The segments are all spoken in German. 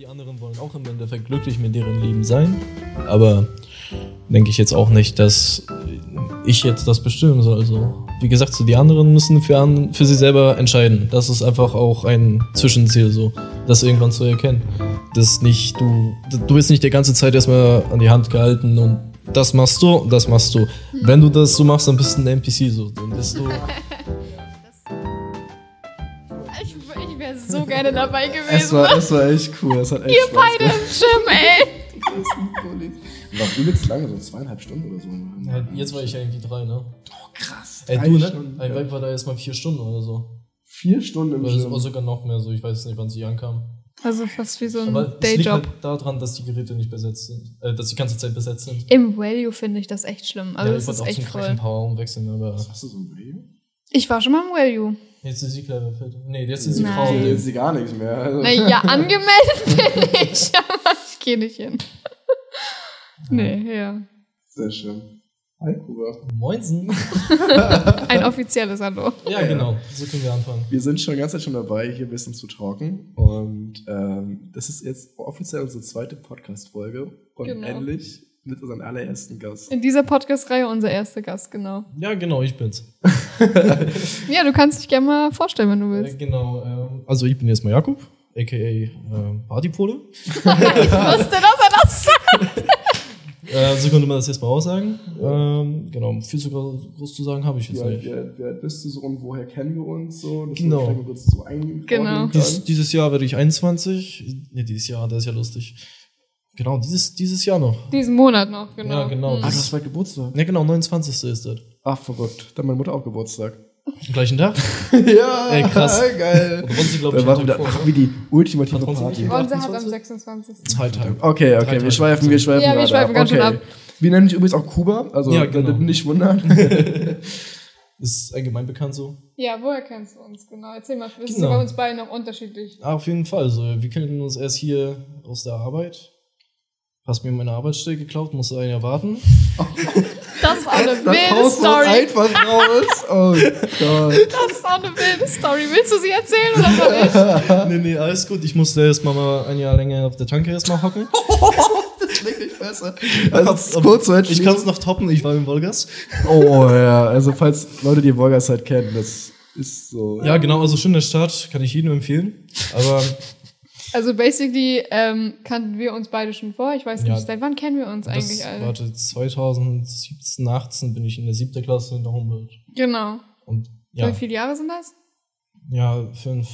Die anderen wollen auch im Endeffekt glücklich mit deren Leben sein. Aber denke ich jetzt auch nicht, dass ich jetzt das bestimmen soll. Also, wie gesagt, so die anderen müssen für, an, für sie selber entscheiden. Das ist einfach auch ein Zwischenziel, so, das irgendwann zu erkennen. Das nicht, du, du wirst nicht die ganze Zeit erstmal an die Hand gehalten und das machst du, das machst du. Wenn du das so machst, dann bist du ein NPC so. Dann bist du. Gerne dabei gewesen. Es war, es war echt cool. Es hat echt Ihr Spaß beide im Gym, ey. gemacht. War übelst lange, so zweieinhalb Stunden oder so. Ja, jetzt war ich ja irgendwie drei, ne? Oh, krass. Ey, du, ne? Stunden. Ein Vibe war da erstmal vier Stunden oder so. Vier Stunden im Oder Gym. so- sogar noch mehr, so ich weiß nicht, wann sie ankam. Also fast wie so ein Aber es liegt Dayjob. halt daran, dass die Geräte nicht besetzt sind. Äh, dass die ganze Zeit besetzt sind. Im Value finde ich das echt schlimm. Also ja, ich das wollte ist auch echt zum. Krachenpower umwechseln, aber Hast du so ein Video? Ich war schon mal im Value. Jetzt ist sie clever fit. Nee, jetzt sind sie Nein. Frauen. Jetzt sie gar nichts mehr. Also. Naja, angemeldet bin ich, aber ich gehe nicht hin. Nee, ja. Sehr schön. Hi, Kuba. Moinsen. Ein offizielles Hallo. Ja, genau. So können wir anfangen. Wir sind schon die ganze Zeit schon dabei, hier ein bisschen zu talken. Und ähm, das ist jetzt offiziell unsere zweite Podcast-Folge. Und Genau. endlich mit unserem allerersten Gast. In dieser Podcast-Reihe unser erster Gast, genau. Ja, genau, ich bin's. Ja, du kannst dich gerne mal vorstellen, wenn du Äh, willst. genau. ähm, also ich bin jetzt mal Jakob, a.k.a. ähm, Partypole. Ich wusste, dass er das sagt. Äh, so könnte man das jetzt mal aussagen. Ähm, genau, viel zu groß, zu sagen habe ich jetzt Wer, nicht. wer, wer bist du so und woher kennen wir uns so? Dass Genau. wir so Genau. Dies, dieses Jahr werde ich 21. Ne, dieses Jahr, das ist ja lustig. Genau, dieses, dieses Jahr noch. Diesen Monat noch, genau. Ja, genau. Ah, du hast bald Geburtstag. Ja, genau, 29. ist das. Ach, verrückt. Dann hat meine Mutter auch Geburtstag. Am gleichen Tag? ja, Ey, krass. geil. Und Ronzi, glaube ich, wir, Tag da vor. wir die ultimative Ronzi Party. Ronze hat am 28? 26. Zwei Tage. Okay, Drei okay, wir Tage. schweifen, wir schweifen Ja, wir gerade schweifen ganz schön ab. Wir nennen dich übrigens auch Kuba, also Ja, genau. nicht wundern. Ist allgemein bekannt so. Ja, woher kennst du uns? Genau, erzähl mal. Ist Genau. bei uns beiden noch unterschiedlich. Ah, auf jeden Fall. So, wir kennen uns erst hier aus der Arbeit. Hast mir meine Arbeitsstelle geklaut, musste ein Jahr warten. Das ist auch eine Das wilde du Story. einfach raus. Oh Gott. Das ist auch eine wilde Story. Willst du sie erzählen oder soll ich? nee, nee, alles gut. Ich musste erst mal, mal ein Jahr länger auf der Tanke erstmal hocken. das klingt nicht besser. Also kurz Ich kann es noch toppen, ich war im Wolgas. Oh ja, also falls Leute die Wolgas halt kennen, das ist so. Ja, genau, also schön der Start, kann ich jedem empfehlen. Aber Also basically ähm, kannten wir uns beide schon vor. Ich weiß nicht, Ja. seit wann kennen wir uns eigentlich das, alle? warte, 2017, 18 bin ich in der siebten Klasse in der Humboldt. Genau. Und ja, Wie viele Jahre sind das? ja, fünf.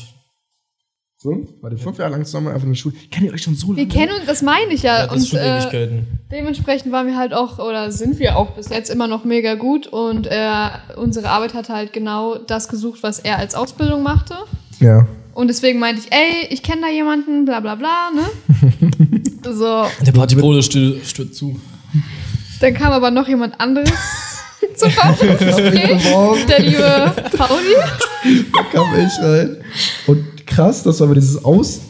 Fünf? Warte, fünf Jahre lang zusammen einfach in der Schule. Kennt ihr euch schon so lange? Wir kennen uns, das meine ich ja. Ja, das ist und schon äh, Ewigkeiten. dementsprechend waren wir halt auch, oder sind wir auch bis jetzt immer noch mega gut. Und äh, unsere Arbeit hat halt genau das gesucht, was er als Ausbildung machte. Ja. Und deswegen meinte ich, ey, ich kenne da jemanden, bla bla bla, ne? so, Der Partypole stört, stört zu. dann kam aber noch jemand anderes zu Gespräch. Morgen Der liebe Pauli. kam ich rein. Und krass, dass du aber dieses Aus,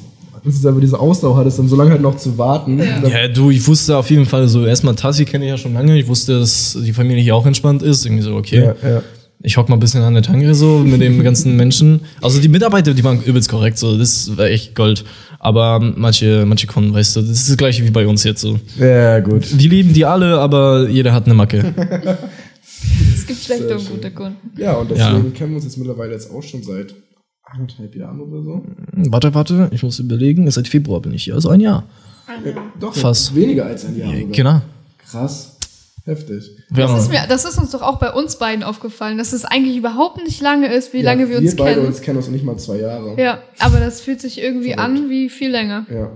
dass du aber diese Ausdauer hattest, dann so lange halt noch zu warten. Ja. Ja, du, ich wusste auf jeden Fall so, erstmal Tassi kenne ich ja schon lange. Ich wusste, dass die Familie hier auch entspannt ist. Irgendwie so, okay. Ja, ja. Ich hock mal ein bisschen an der Tanke so mit den ganzen Menschen. Also die Mitarbeiter, die waren übelst korrekt, so, das war echt Gold. Aber manche, manche Kunden, weißt du, das ist das gleiche wie bei uns jetzt so. Ja, gut. Wir lieben die alle, aber jeder hat eine Macke. Es gibt schlechte Sehr und schön. gute Kunden. Ja, und deswegen Ja. kennen wir uns jetzt mittlerweile jetzt auch schon seit anderthalb Jahren oder so. warte, warte, ich muss überlegen. Seit Februar bin ich hier, also ein Jahr. Doch, Fast. weniger als ein Jahr. sogar. Genau. Krass. Heftig. Wir Das ist, mir, das ist uns doch auch bei uns beiden aufgefallen, dass es eigentlich überhaupt nicht lange ist, wie Ja, lange wir uns beide kennen. uns kennen uns nicht mal zwei Jahre. Ja, aber das fühlt sich irgendwie an wie viel länger. Ja.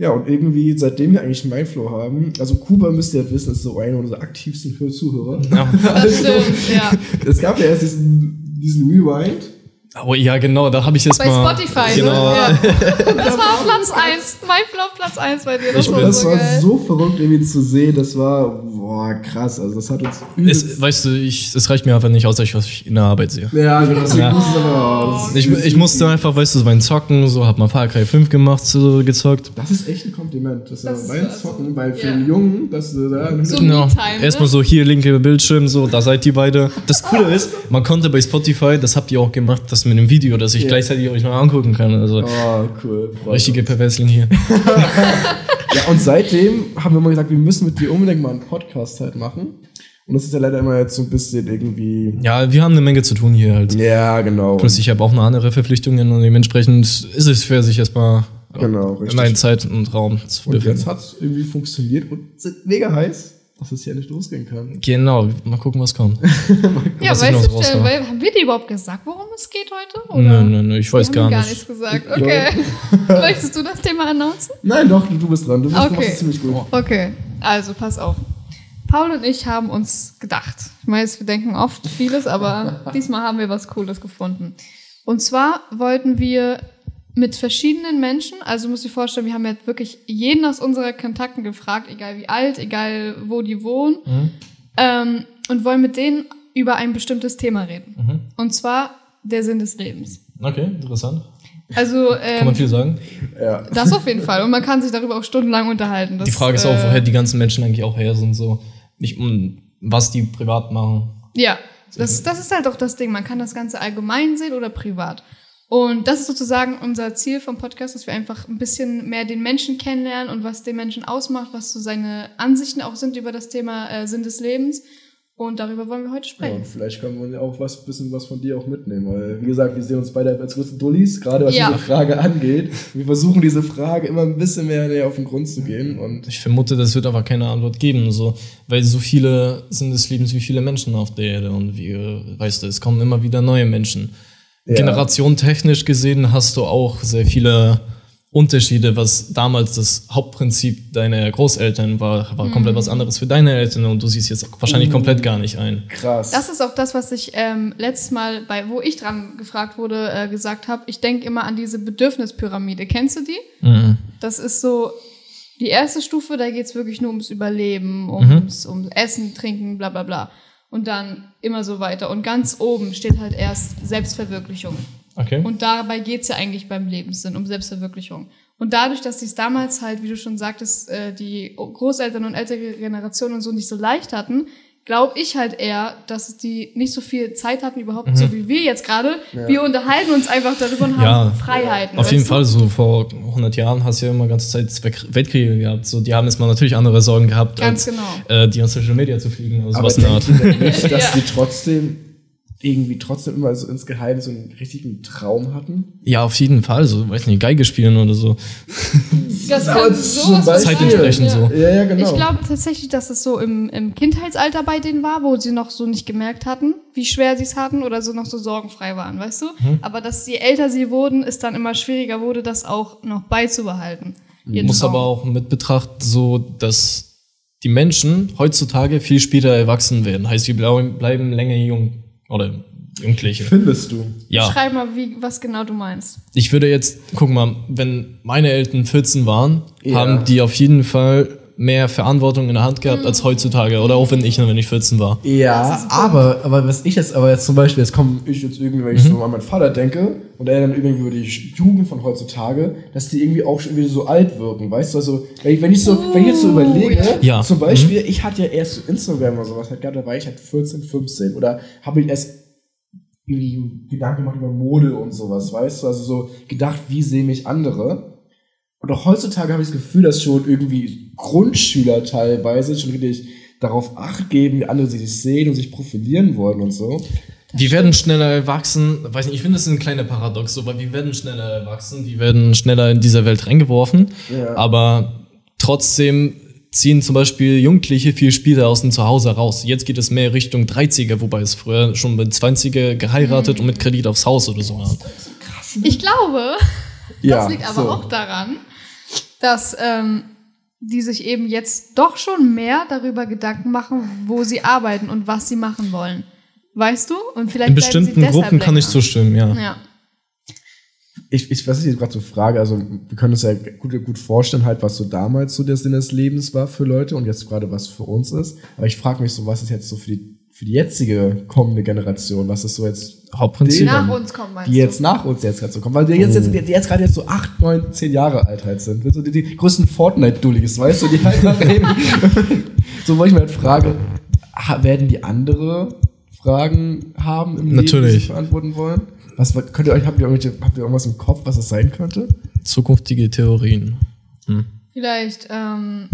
Ja, und irgendwie, seitdem wir eigentlich Mindflow haben, also Kuba müsst ihr ja wissen, ist so einer unserer aktivsten Hör- Zuhörer. Das stimmt, ja. Es gab ja erst diesen, diesen Rewind. Oh ja, genau, da habe ich jetzt Bei mal. Spotify, Genau. ne? Ja. Das war auf Platz 1. Mein Flop Platz 1 bei dir. Das Ich war bin- Das so war so verrückt irgendwie zu sehen. Das war, boah, krass. Also das hat uns Es, weißt du, ich, es reicht mir einfach nicht aus, dass ich was ich in der Arbeit sehe. Ja, genau, deswegen Ja. musste es aber. Ich, ich musste einfach, weißt du, so beim Zocken, so hab mal Far Cry 5 gemacht, so gezockt. Das ist echt ein Kompliment. Das ist ja Das ist also- zocken, weil für ja. einen Jungen, dass du da. So Genau. Ne? Erstmal so hier linke Bildschirm, so, da seid ihr beide. Das Coole ist, man konnte bei Spotify, das habt ihr auch gemacht, das mit dem Video, dass ich Ja. gleichzeitig euch noch angucken kann. Also Oh, cool. Freut richtige Perversling hier. Ja, und seitdem haben wir mal gesagt, wir müssen mit dir unbedingt mal einen Podcast halt machen. Und das ist ja leider immer jetzt so ein bisschen irgendwie. Ja, wir haben eine Menge zu tun hier halt. Ja, genau. Plus ich habe auch noch andere Verpflichtungen und dementsprechend ist es schwer, sich erstmal Genau, in richtig. einen Zeit und Raum zu Und jetzt befinden. hat es irgendwie funktioniert und sind mega heiß, dass es hier nicht losgehen kann. Genau, mal gucken, was kommt. Ja, was weißt du, weil, haben wir dir überhaupt gesagt, worum es geht heute? Nö, nö, nö, ich weiß wir haben gar gar nicht. nichts gesagt. Okay. Möchtest du das Thema announcen? Nein, doch, du bist dran. Du, bist, du Okay. machst es ziemlich gut. Okay, also pass auf. Paul und ich haben uns gedacht. Ich weiß, wir denken oft vieles, aber diesmal haben wir was Cooles gefunden. Und zwar wollten wir mit verschiedenen Menschen, also muss ich vorstellen, wir haben jetzt wirklich jeden aus unserer Kontakten gefragt, egal wie alt, egal wo die wohnen, Mhm. ähm, und wollen mit denen über ein bestimmtes Thema reden. Mhm. Und zwar der Sinn des Lebens. Okay, interessant. Also Kann man ähm, viel sagen. Ja. das auf jeden Fall. Und man kann sich darüber auch stundenlang unterhalten. Das, Die Frage ist auch, äh, woher die ganzen Menschen eigentlich auch her sind, so. Nicht um, was die privat machen. Ja, das, das ist halt auch das Ding. Man kann das Ganze allgemein sehen oder privat. Und das ist sozusagen unser Ziel vom Podcast, dass wir einfach ein bisschen mehr den Menschen kennenlernen und was den Menschen ausmacht, was so seine Ansichten auch sind über das Thema äh, Sinn des Lebens. Und darüber wollen wir heute Ja, sprechen. und vielleicht können wir auch was bisschen was von dir auch mitnehmen, weil wie gesagt, wir sehen uns beide als größte Dullis, gerade was Ja. diese Frage angeht. Wir versuchen diese Frage immer ein bisschen mehr näher auf den Grund zu gehen und Ich vermute, das wird aber keine Antwort geben, so, weil so viele sind des Lebens wie viele Menschen auf der Erde und wir, weißt du, es kommen immer wieder neue Menschen. Ja. Generation technisch gesehen hast du auch sehr viele Unterschiede, was damals das Hauptprinzip deiner Großeltern war, war komplett was anderes für deine Eltern und du siehst jetzt wahrscheinlich komplett gar nicht ein. krass. Das ist auch das, was ich ähm, letztes Mal, bei, wo ich dran gefragt wurde, äh, gesagt habe. Ich denke immer an diese Bedürfnispyramide. Kennst du die? Mhm. Das ist so die erste Stufe, da geht's wirklich nur ums Überleben, ums, ums Essen, Trinken, bla bla bla. Und dann immer so weiter. Und ganz oben steht halt erst Selbstverwirklichung. Okay. Und dabei geht's ja eigentlich beim Lebenssinn, um Selbstverwirklichung. Und dadurch, dass die es damals halt, wie du schon sagtest, äh, die Großeltern und ältere Generationen und so nicht so leicht hatten, glaube ich halt eher, dass die nicht so viel Zeit hatten, überhaupt so wie wir jetzt gerade. Wir unterhalten uns einfach darüber und haben Ja. Freiheiten. Auf jeden du? Fall, so vor 100 Jahren hast du ja immer ganze Zeit Weltkriege gehabt. So, die haben jetzt mal natürlich andere Sorgen gehabt, Ganz als genau. äh, die an Social Media zu fliegen. Also Aber was in der Art. nicht, dass Ja. die trotzdem irgendwie trotzdem immer so insgeheim so einen richtigen Traum hatten? Ja, auf jeden Fall. So, weiß nicht, Geige spielen oder so. Das kann sein, Zeitentsprechend ja. so. Ja, ja, genau. Ich glaube tatsächlich, dass es so im, im Kindheitsalter bei denen war, wo sie noch so nicht gemerkt hatten, wie schwer sie es hatten oder so noch so sorgenfrei waren, weißt du? Mhm. Aber dass je älter sie wurden, es dann immer schwieriger wurde, das auch noch beizubehalten. ihren muss Traum. aber auch mit betrachten, so, dass die Menschen heutzutage viel später erwachsen werden. Heißt, wir bleiben, bleiben länger jung. Oder Jugendliche. Findest du? Ja. Schreib mal, wie, was genau du meinst. Ich würde jetzt, guck mal, wenn meine Eltern 14 waren, Ja. haben die auf jeden Fall mehr Verantwortung in der Hand gehabt Mhm. als heutzutage. Oder auch wenn ich, wenn ich 14 war. Ja, aber, aber was ich jetzt, aber jetzt zum Beispiel, jetzt komme ich jetzt irgendwie, wenn ich so an meinen Vater denke und er dann irgendwie über die Jugend von heutzutage, dass die irgendwie auch schon wieder so alt wirken, weißt du? Also, wenn ich, wenn ich so, wenn ich jetzt so überlege, Ja. zum Beispiel, ich hatte ja erst so Instagram oder sowas halt gehabt, da war ich halt 14, 15 oder habe ich erst irgendwie Gedanken gemacht über Mode und sowas, weißt du? Also so gedacht, wie sehen mich andere? Und auch heutzutage habe ich das Gefühl, dass schon irgendwie Grundschüler teilweise schon richtig darauf acht geben, wie andere sich sehen und sich profilieren wollen und so. Wir werden schneller erwachsen. Weiß nicht, ich finde, das ist ein kleiner Paradox, so, weil wir werden schneller erwachsen, die werden schneller in dieser Welt reingeworfen. Ja. Aber trotzdem ziehen zum Beispiel Jugendliche viel später aus dem Zuhause raus. Jetzt geht es mehr Richtung 30er, wobei es früher schon mit 20er geheiratet und mit Kredit aufs Haus oder so. war. Ich glaube, Ja, das liegt aber so. auch daran, dass ähm, die sich eben jetzt doch schon mehr darüber Gedanken machen, wo sie arbeiten und was sie machen wollen. Weißt du? Und vielleicht In bestimmten Gruppen kann ich zustimmen, ja. Ja. Ich, ich, was ich jetzt gerade so frage, also wir können uns ja gut, gut vorstellen, halt, was so damals so der Sinn des Lebens war für Leute und jetzt gerade was für uns ist. Aber ich frage mich so, was ist jetzt so für die für die jetzige kommende Generation, was ist so jetzt Hauptprinzip. Nach uns kommen, meinst die jetzt du? nach uns jetzt gerade so kommen, weil die jetzt, jetzt, die jetzt gerade jetzt so 8, 9, 10 Jahre alt halt sind. So die, die größten Fortnite-Dullis, weißt du, die halt eben. so, wo ich mir halt frage, werden die andere Fragen haben im Leben, die Natürlich. sie beantworten wollen? Was könnt ihr euch, habt ihr, habt ihr irgendwas im Kopf, was es sein könnte? Zukünftige Theorien. Hm. Vielleicht ähm,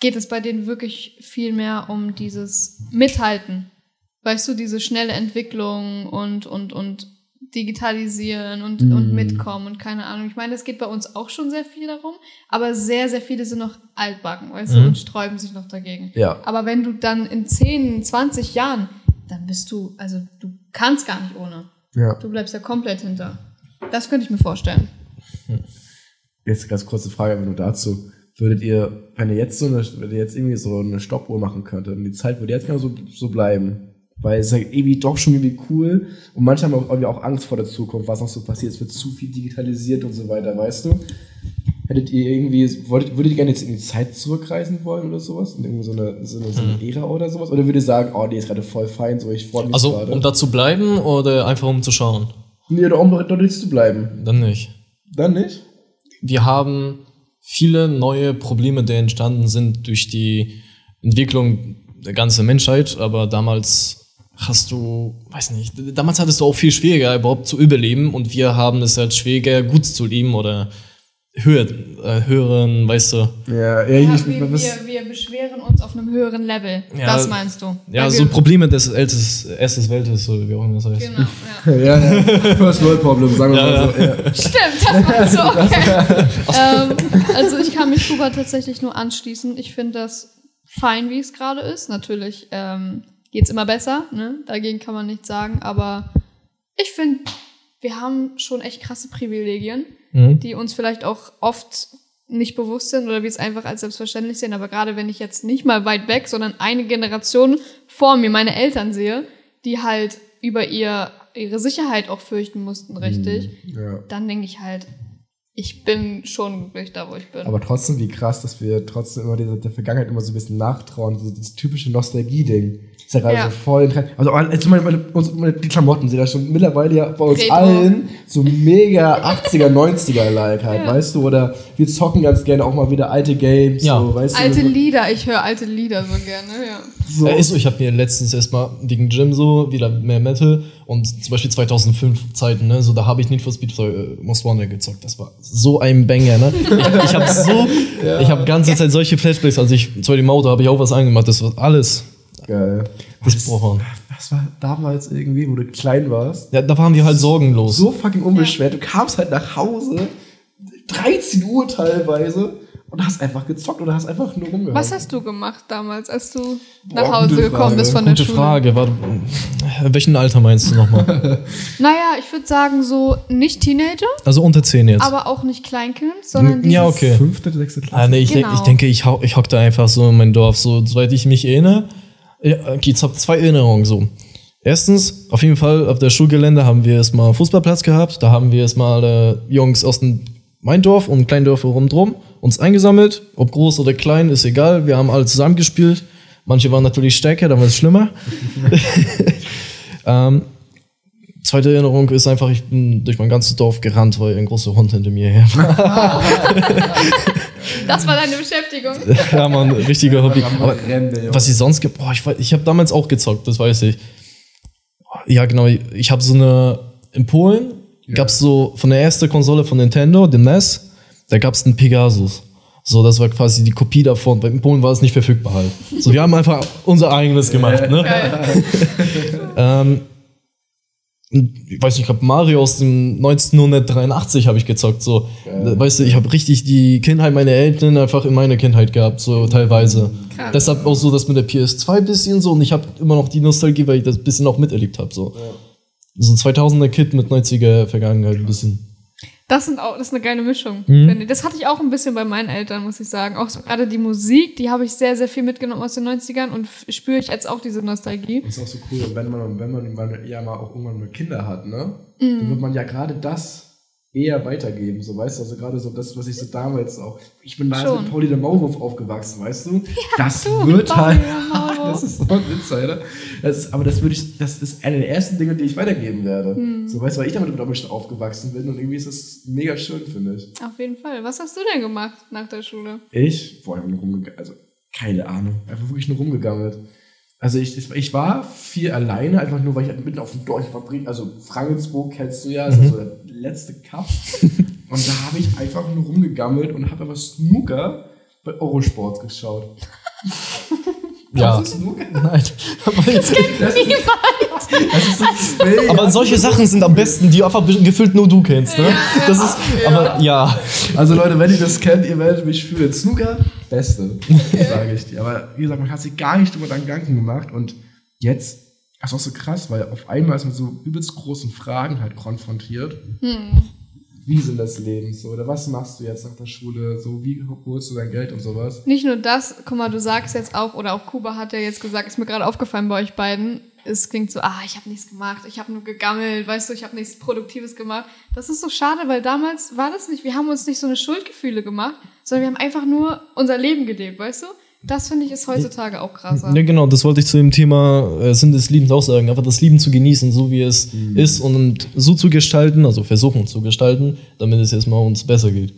geht es bei denen wirklich viel mehr um dieses Mithalten. Weißt du, diese schnelle Entwicklung und, und, und digitalisieren und, und mitkommen und keine Ahnung. Ich meine, es geht bei uns auch schon sehr viel darum, aber sehr, sehr viele sind noch altbacken, weißt du, Mhm. und sträuben sich noch dagegen. Ja. Aber wenn du dann in 10, 20 Jahren, dann bist du, also du kannst gar nicht ohne. Ja. Du bleibst ja komplett hinter. Das könnte ich mir vorstellen. Jetzt ganz kurze Frage nur dazu. Würdet ihr, wenn ihr jetzt so eine, wenn ihr jetzt irgendwie so eine Stoppuhr machen könntet und die Zeit würde jetzt genau so, so bleiben, weil es ist ja irgendwie doch schon irgendwie cool und manche haben auch, irgendwie auch Angst vor der Zukunft, was noch so passiert, es wird zu viel digitalisiert und so weiter, weißt du? Hättet ihr irgendwie, wolltet, würdet ihr gerne jetzt in die Zeit zurückreisen wollen oder sowas? In irgendwie so eine, so eine, so eine Ära oder sowas? Oder würdet ihr sagen, oh, die ist gerade voll fein, so ich freue mich Also, gerade? um da zu bleiben oder einfach um zu schauen? nee, oder um dort zu bleiben. Dann nicht. Dann nicht? Wir haben viele neue Probleme, die entstanden sind durch die Entwicklung der ganzen Menschheit, aber damals hast du, weiß nicht, damals hattest du auch viel schwieriger überhaupt zu überleben. Und wir haben es halt schwieriger gut zu leben oder höher, äh, höheren, weißt du. Ja, ja, Ja, ich, wir, wir, wir beschweren uns auf einem höheren Level. Ja, das meinst du? Ja, Weil so Probleme des ältes, erstes Weltes, oder wie auch immer das heißt. Genau, ja. ja, ja, First World Problem, sagen wir mal so. Ja. Stimmt, das meinst du, okay. ähm, also ich kann mich Hubert tatsächlich nur anschließen. Ich finde das fein, wie es gerade ist. Natürlich ähm, geht's immer besser, ne? dagegen kann man nichts sagen, aber ich finde, wir haben schon echt krasse Privilegien, Mhm. die uns vielleicht auch oft nicht bewusst sind oder wir es einfach als selbstverständlich sehen. Aber gerade wenn ich jetzt nicht mal weit weg, sondern eine Generation vor mir, meine Eltern sehe, die halt über ihr, ihre Sicherheit auch fürchten mussten, richtig, Ja. dann denke ich halt, ich bin schon glücklich da, wo ich bin. Aber trotzdem, wie krass, dass wir trotzdem immer dieser, der Vergangenheit immer so ein bisschen nachtrauen. So das typische Nostalgie-Ding. Ist ja gerade Ja. so voll in Trend. Also, also meine, meine, meine, die Klamotten sind ja schon mittlerweile ja bei uns Retro. allen so mega 80er, 90er-like halt, Ja. weißt du? Oder wir zocken ganz gerne auch mal wieder alte Games. Ja. So, weißt alte du? Lieder, ich höre alte Lieder so gerne, ja. So. Äh, ist so, ich habe mir letztens erstmal wegen Gym so wieder mehr Metal und zum Beispiel 2005 Zeiten, ne, so da habe ich Need for Speed äh, Most Wanted gezockt. Das war so ein Banger, ne? Ich, ich habe so, ich habe ganze Zeit solche Flashbacks, als ich zu dem Auto habe ich auch was angemacht. Das war alles Geil. besprochen. Was war damals irgendwie, wo du klein warst? Ja, da waren wir halt sorgenlos. so fucking unbeschwert. Du kamst halt nach Hause, 13 Uhr teilweise, und hast einfach gezockt oder hast einfach nur rumgehauen. Was hast du gemacht damals, als du Boah, nach Hause gekommen Frage. bist von Gute der Schule? Frage. War, welchen Alter meinst du nochmal? Naja, ich würde sagen, so nicht Teenager, Also unter 10 jetzt. aber auch nicht Kleinkind, sondern dieses, ja, okay. Fünfte, sechste Klasse? Ah, nee, ich, denk, Genau. ich denke, ich, hau, ich hock da einfach so in mein Dorf. So, soweit ich mich erinnere, ja, okay, jetzt hab zwei Erinnerungen so. Erstens, auf jeden Fall auf der Schulgelände haben wir erstmal Fußballplatz gehabt. Da haben wir erstmal äh, Jungs aus dem mein Dorf und Kleindörfer rundherum uns eingesammelt. Ob groß oder klein, ist egal. Wir haben alle zusammen gespielt. Manche waren natürlich stärker, dann war es schlimmer. ähm, zweite Erinnerung ist einfach, ich bin durch mein ganzes Dorf gerannt, weil ein großer Hund hinter mir her war. Das war deine Beschäftigung. ja, man, richtiger Hobby. Aber was ich sonst gibt, boah, ich, ich habe damals auch gezockt, das weiß ich. Ja, genau, ich habe so eine, in Polen gab's so, von der ersten Konsole von Nintendo, dem NES, da gab's einen Pegasus. So, das war quasi die Kopie davon, in Polen war es nicht verfügbar halt. So, wir haben einfach unser eigenes gemacht, ne? Ähm, ich weiß nicht, ich glaube Mario aus dem 1983 habe ich gezockt. So, weißt du, ich habe richtig die Kindheit meiner Eltern einfach in meiner Kindheit gehabt, so teilweise. Krass. Deshalb auch so das mit der PS2 ein bisschen so und ich habe immer noch die Nostalgie, weil ich das ein bisschen auch miterlebt habe. So. So ein 2000er Kid mit 90er Vergangenheit ein bisschen. Das, sind auch, das ist eine geile Mischung. Mhm. finde ich. Das hatte ich auch ein bisschen bei meinen Eltern, muss ich sagen. Auch so, gerade die Musik, die habe ich sehr, sehr viel mitgenommen aus den 90ern und spüre ich jetzt auch diese Nostalgie. Das ist auch so cool, wenn man, wenn man ja mal auch irgendwann mal Kinder hat, ne? Mhm. Dann wird man ja gerade das eher weitergeben, so weißt du, also gerade so das, was ich so damals auch, ich bin da Schon. mit Pauli der Maulwurf aufgewachsen, weißt du, das du, wird Pauli halt, das ist so ein Insider, das ist, aber das würde ich, das ist eine der ersten Dinge, die ich weitergeben werde, Hm. so weißt du, weil ich damit mit schon aufgewachsen bin und irgendwie ist das mega schön, finde ich. Auf jeden Fall. Was hast du denn gemacht nach der Schule? Ich, einfach nur rumgegammelt, also keine Ahnung, einfach wirklich nur rumgegammelt. Also ich, ich, war viel alleine, einfach nur, weil ich halt mitten auf dem Dorf, war also Frangensburg kennst du ja, das ist so der letzte Cup. und da habe ich einfach nur rumgegammelt und habe aber Snooker bei Eurosport geschaut. Ja. Snooker? Nein. Aber, jetzt, Das so mega- aber solche Sachen sind am besten, die einfach gefühlt nur du kennst, ne? Das ist, aber ja. Also Leute, wenn ihr das kennt, ihr werdet mich fühlen. Snooker, beste, sage ich dir. Aber wie gesagt, man hat sich gar nicht drüber dann Gedanken gemacht und jetzt, das ist auch so krass, weil auf einmal ist man so übelst großen Fragen halt konfrontiert. Wie sind das Leben so? Oder was machst du jetzt nach der Schule? So, wie holst du dein Geld und sowas? Nicht nur das, guck mal, du sagst jetzt auch, oder auch Kuba hat ja jetzt gesagt, ist mir gerade aufgefallen bei euch beiden, es klingt so, ah, ich habe nichts gemacht, ich habe nur gegammelt, weißt du, ich habe nichts Produktives gemacht. Das ist so schade, weil damals war das nicht, wir haben uns nicht so eine Schuldgefühle gemacht, sondern wir haben einfach nur unser Leben gelebt, weißt du? Das finde ich ist heutzutage auch krasser. Ja, genau, das wollte ich zu dem Thema äh, Sinn des Lebens auch sagen. Einfach das Leben zu genießen, so wie es ist und so zu gestalten, also versuchen zu gestalten, damit es erstmal uns besser geht.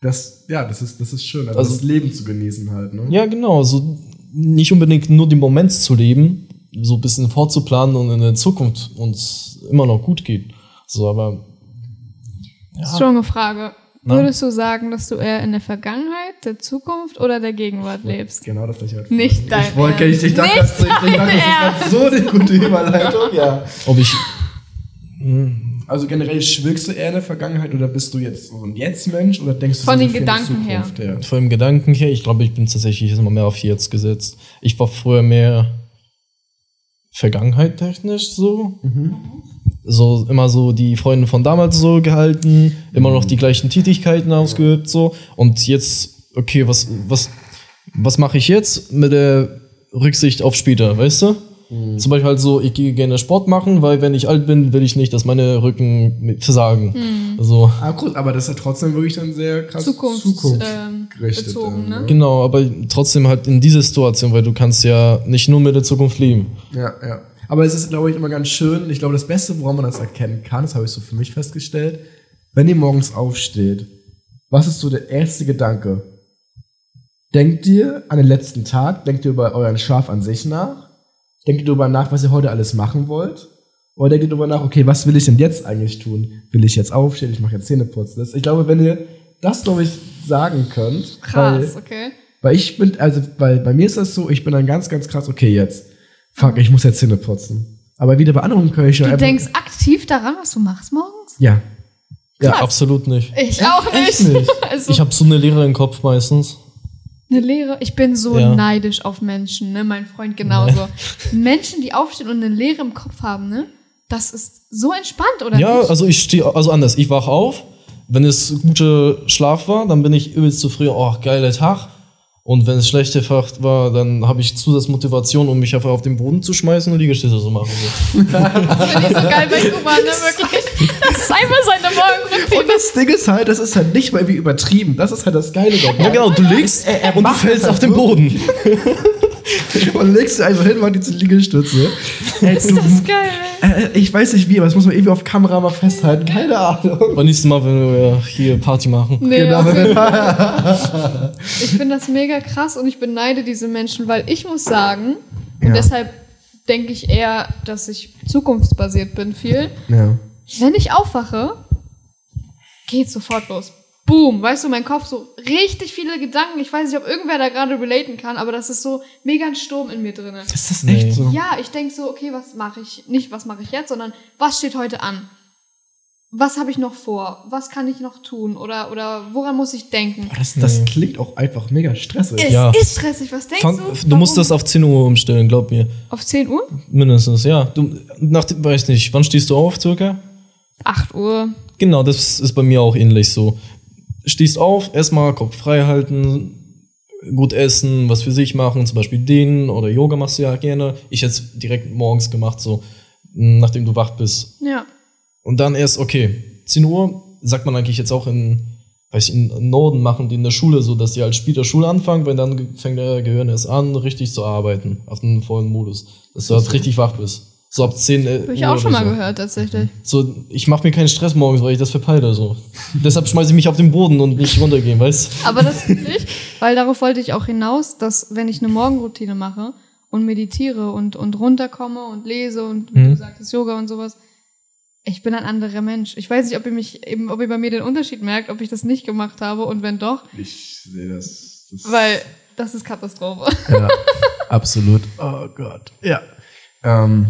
Das, ja, das ist, das ist schön. Also, Also- das Leben zu genießen halt, ne? Ja, genau, so nicht unbedingt nur den Moment zu leben, so ein bisschen vorzuplanen und in der Zukunft uns immer noch gut geht. So, aber Strenge Frage. Na? Würdest du sagen, dass du eher in der Vergangenheit, der Zukunft oder der Gegenwart lebst? Genau das, was ich halt Nicht Ich dein wollte, ich, ich dachte, das, ich dachte, das ist so eine gute Überleitung, ja. ob ich Also generell schwirkst du eher in der Vergangenheit oder bist du jetzt so ein Jetzt-Mensch oder denkst du Von so den viel in die Gedanken her. Ja. vor dem Gedanken her, ich glaube, ich bin tatsächlich immer mehr auf jetzt gesetzt. Ich war früher mehr Vergangenheit technisch so. So immer so die Freunde von damals so gehalten, immer noch die gleichen Tätigkeiten ausgeübt so. Und jetzt, okay, was, was, was mache ich jetzt mit der Rücksicht auf später, weißt du? Zum Beispiel halt so, ich gehe gerne Sport machen, weil wenn ich alt bin, will ich nicht, dass meine Rücken versagen. So. Ah, gut, aber das ist ja trotzdem wirklich dann sehr krass Zukunft, ähm, zukunftsgerichtet, bezogen, ähm, ne? Genau, aber trotzdem halt in dieser Situation, weil du kannst ja nicht nur mit der Zukunft leben. Ja, ja. Aber es ist, glaube ich, immer ganz schön. Ich glaube, das Beste, woran man das erkennen kann, das habe ich so für mich festgestellt, wenn ihr morgens aufsteht, was ist so der erste Gedanke? Denkt ihr an den letzten Tag? Denkt ihr über euren Schlaf an sich nach? Denkt ihr darüber nach, was ihr heute alles machen wollt? Oder denkt ihr darüber nach, okay, was will ich denn jetzt eigentlich tun? Will ich jetzt aufstehen? Ich mache jetzt Zähneputzen. Ich glaube, wenn ihr das, glaube ich, sagen könnt, Krass, weil, okay. weil ich bin, also, weil bei mir ist das so, ich bin dann ganz, ganz krass, okay, jetzt. Fuck, ich muss jetzt Zähne putzen. Aber wieder bei anderen Köchen. Du denkst aktiv daran, was du machst morgens? Ja. Ja, Krass. absolut nicht. Ich auch nicht. echt nicht? Also, Ich habe so eine Leere im Kopf meistens. eine Lehre. Ich bin so Ja. neidisch auf Menschen, ne? Mein Freund genauso. Menschen, die aufstehen und eine Leere im Kopf haben, ne? Das ist so entspannt, oder Ja, nicht? also ich stehe, also anders. Ich wach auf, wenn es guter Schlaf war, dann bin ich übelst zufrieden. Oh, geiler Tag. Und wenn es schlechte Fahrt war, dann habe ich Zusatzmotivation, um mich einfach auf den Boden zu schmeißen und Liegestütze zu machen. So. Das finde ich so geil bei Kuba, ne? Wirklich. Das ist einfach seine Und Morgenroutine. das Ding ist halt, das ist halt nicht mal wie übertrieben. Das ist halt das Geile dabei. Ja, genau, du legst Er- er und du fällst das auf den halt Boden. Und legst du einfach hin, mach diese Liegestütze. Ey, Das du, ist geil, ey. äh, ich weiß nicht wie, aber das muss man irgendwie auf Kamera mal festhalten. Keine Ahnung. Beim nächsten Mal, wenn wir hier Party machen. Nee, Genau, ich finde das mega krass und ich beneide diese Menschen, weil ich muss sagen, und Ja. deshalb denke ich eher, dass ich zukunftsbasiert bin viel. Ja. Wenn ich aufwache, geht's sofort los. Boom, weißt du, mein Kopf so richtig viele Gedanken. Ich weiß nicht, ob irgendwer da gerade relaten kann, aber das ist so mega ein Sturm in mir drin. Ist das Nee. echt so? Ja, ich denke so, okay, was mache ich? Nicht, was mache ich jetzt, sondern was steht heute an? Was habe ich noch vor? Was kann ich noch tun? Oder, oder woran muss ich denken? Das, das klingt auch einfach mega stressig. Es Ja. ist stressig, was denkst Fang, du? du musst Warum? das auf 10 Uhr umstellen, glaub mir. Auf 10 Uhr? Mindestens, ja. Du, nach, dem- weiß nicht, wann stehst du auf, circa? 8 Uhr. Genau, das ist bei mir auch ähnlich so. Stehst auf, erstmal Kopf frei halten, gut essen, was für sich machen, zum Beispiel dehnen oder Yoga machst du ja gerne. Ich jetzt direkt morgens gemacht, so, nachdem du wach bist. Ja. Und dann erst, okay, 10 Uhr sagt man eigentlich jetzt auch in, weiß ich, in Norden machen die in der Schule so, dass die halt später Schule anfangen, weil dann fängt der Gehirn erst an, richtig zu arbeiten, auf den vollen Modus. Dass du halt richtig wach bist. So ab 10 Uhr. Habe ich auch schon mal so. gehört, tatsächlich. So, ich mache mir keinen Stress morgens, weil ich das verpeile. So. Deshalb schmeiße ich mich auf den Boden und nicht runtergehen, weißt Aber das nicht, weil darauf wollte ich auch hinaus, dass wenn ich eine Morgenroutine mache und meditiere und, und runterkomme und lese und wie Mhm. du sagtest, Yoga und sowas, ich bin ein anderer Mensch. Ich weiß nicht, ob ihr mich eben, ob ihr bei mir den Unterschied merkt, ob ich das nicht gemacht habe und wenn doch, Ich sehe das. das weil das ist Katastrophe. Ja, absolut. Oh Gott. Ja. Ähm,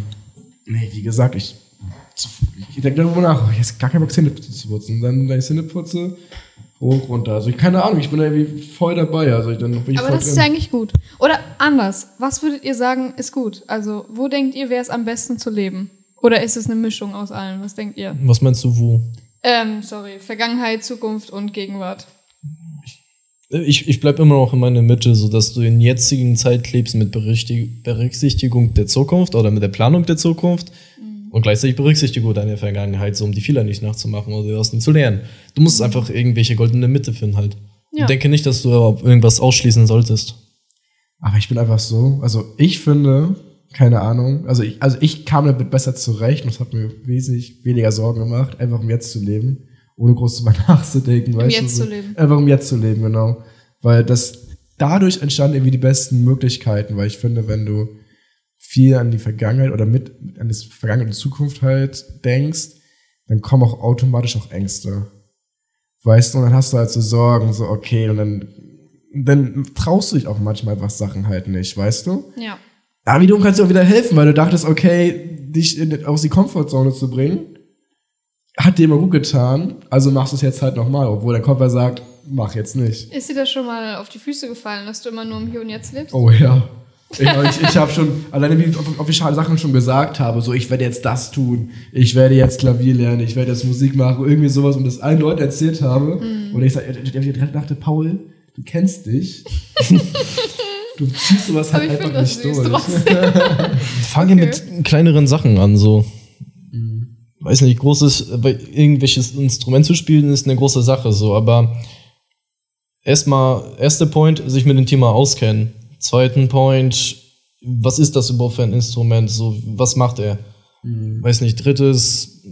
nee, wie gesagt, ich, ich denke darüber nach, oh, jetzt gar keinen Bock, Zähne zu putzen. Dann deine Zähne putze, hoch, runter. Also, ich, keine Ahnung, ich bin da irgendwie voll dabei. Also, ich, dann bin ich Aber das ist drin. ja eigentlich gut. Oder anders, was würdet ihr sagen, ist gut? Also, wo denkt ihr, wäre es am besten zu leben? Oder ist es eine Mischung aus allem? Was denkt ihr? Was meinst du, wo? Ähm, sorry, Vergangenheit, Zukunft und Gegenwart. Ich, ich bleib immer noch in meiner Mitte, so dass du in jetzigen Zeit lebst mit Berücksichtigung der Zukunft oder mit der Planung der Zukunft und gleichzeitig Berücksichtigung deiner Vergangenheit, so um die Fehler nicht nachzumachen oder aus denen zu lernen. Du musst einfach irgendwelche goldene Mitte finden halt. Ja. Ich denke nicht, dass du auf irgendwas ausschließen solltest. Aber ich bin einfach so, also ich finde, keine Ahnung, also ich, also ich kam damit besser zurecht und es hat mir wesentlich weniger Sorgen gemacht, einfach um jetzt zu leben, ohne groß drüber nachzudenken. weißt du, Jetzt so. zu leben. Einfach um jetzt zu leben, genau. Weil das, dadurch entstanden irgendwie die besten Möglichkeiten, weil ich finde, wenn du viel an die Vergangenheit oder mit, an die Vergangenheit und Zukunft halt denkst, dann kommen auch automatisch auch Ängste. Weißt du, und dann hast du halt so Sorgen, so okay, und dann, dann traust du dich auch manchmal was Sachen halt nicht, weißt du? Ja. Aber wiederum kannst du auch wieder helfen, weil du dachtest, okay, dich in, aus die Komfortzone zu bringen, hat dir immer gut getan, also machst du es jetzt halt nochmal, obwohl der Körper sagt, mach jetzt nicht. Ist dir das schon mal auf die Füße gefallen, dass du immer nur im Hier und Jetzt lebst? Oh ja. Ich, ich, ich habe schon, alleine wie ich auf, auf die Sachen schon gesagt habe, so ich werde jetzt das tun, ich werde jetzt Klavier lernen, ich werde jetzt Musik machen, irgendwie sowas und das allen Leuten erzählt habe. Und ich, sag- ich, dachte, Paul, du kennst dich. du ziehst sowas halt ich einfach nicht durch. Fange mit kleineren Sachen an, so. Weiß nicht, großes, weil irgendwelches Instrument zu spielen ist eine große Sache, so, aber erstmal, erster Point, sich mit dem Thema auskennen. Zweiten Point, was ist das überhaupt für ein Instrument, so, was macht er? Weiß nicht, drittes,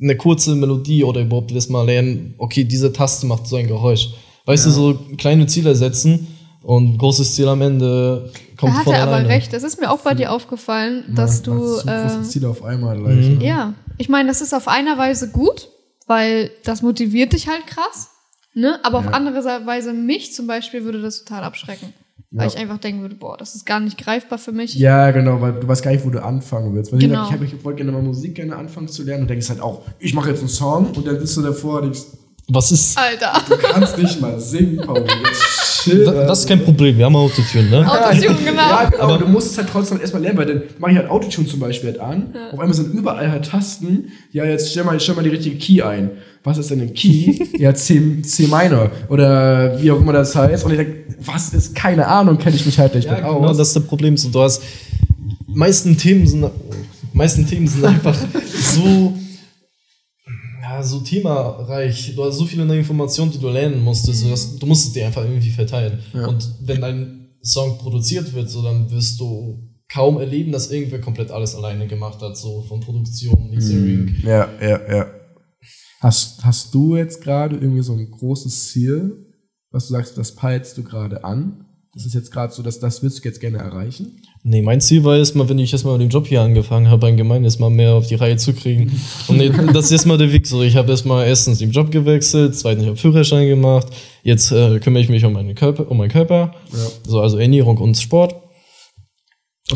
eine kurze Melodie oder überhaupt erstmal lernen, okay, diese Taste macht so ein Geräusch. Weißt du, so kleine Ziele setzen und großes Ziel am Ende kommt Da hat von er aber alleine. recht. Das ist mir auch bei dir aufgefallen, dass du. Ähm, Ziele auf einmal leicht. ne? Ja, ich meine, das ist auf einer Weise gut, weil das motiviert dich halt krass. Ne? Aber auf Ja. andere Weise mich zum Beispiel würde das total abschrecken. Weil Ja. ich einfach denken würde, boah, das ist gar nicht greifbar für mich. Ja, genau, weil du weißt gar nicht, wo du anfangen willst. Weil Genau. ich, hab- ich wollte gerne mal Musik gerne anfangen zu lernen und denkst halt auch, ich mache jetzt einen Song und dann sitzt du davor und denkst, Was ist, Alter. du kannst nicht mal singen, Paul. Chill. Da- Das ist kein Problem, wir haben Autotune, ne? Autotune, genau. Ja, genau, aber du musst es halt trotzdem erstmal lernen, weil dann mache ich halt Autotune zum Beispiel halt an. Auf einmal sind überall halt Tasten. Ja, jetzt stell mal, stell mal die richtige Key ein. Was ist denn ein Key? ja, C, C minor. Oder wie auch immer das heißt. Und ich denke, was ist? Keine Ahnung, kenne ich mich halt nicht Ja, mit genau, aus. das ist das Problem. So, du hast, meisten Themen sind, meisten Themen sind einfach so, ja, so themareich. Du hast so viele neue Informationen, die du lernen musstest. Du, hast, du musst es dir einfach irgendwie verteilen. Und wenn ein Song produziert wird, so, dann wirst du kaum erleben, dass irgendwer komplett alles alleine gemacht hat, so von Produktion, Mixering. Ja, ja, ja. Hast, hast du jetzt gerade irgendwie so ein großes Ziel, was du sagst, das peilst du gerade an? Das ist jetzt gerade so, dass das willst du jetzt gerne erreichen? Nee, mein Ziel war erstmal, wenn ich erstmal mit dem Job hier angefangen habe, allgemein erstmal mehr auf die Reihe zu kriegen. Und nee, das ist erstmal der Weg. So, ich habe erstmal erstens den Job gewechselt, zweitens ich habe Führerschein gemacht, jetzt äh, kümmere ich mich um meinen Körper, um meinen Körper. Ja. So, also Ernährung und Sport.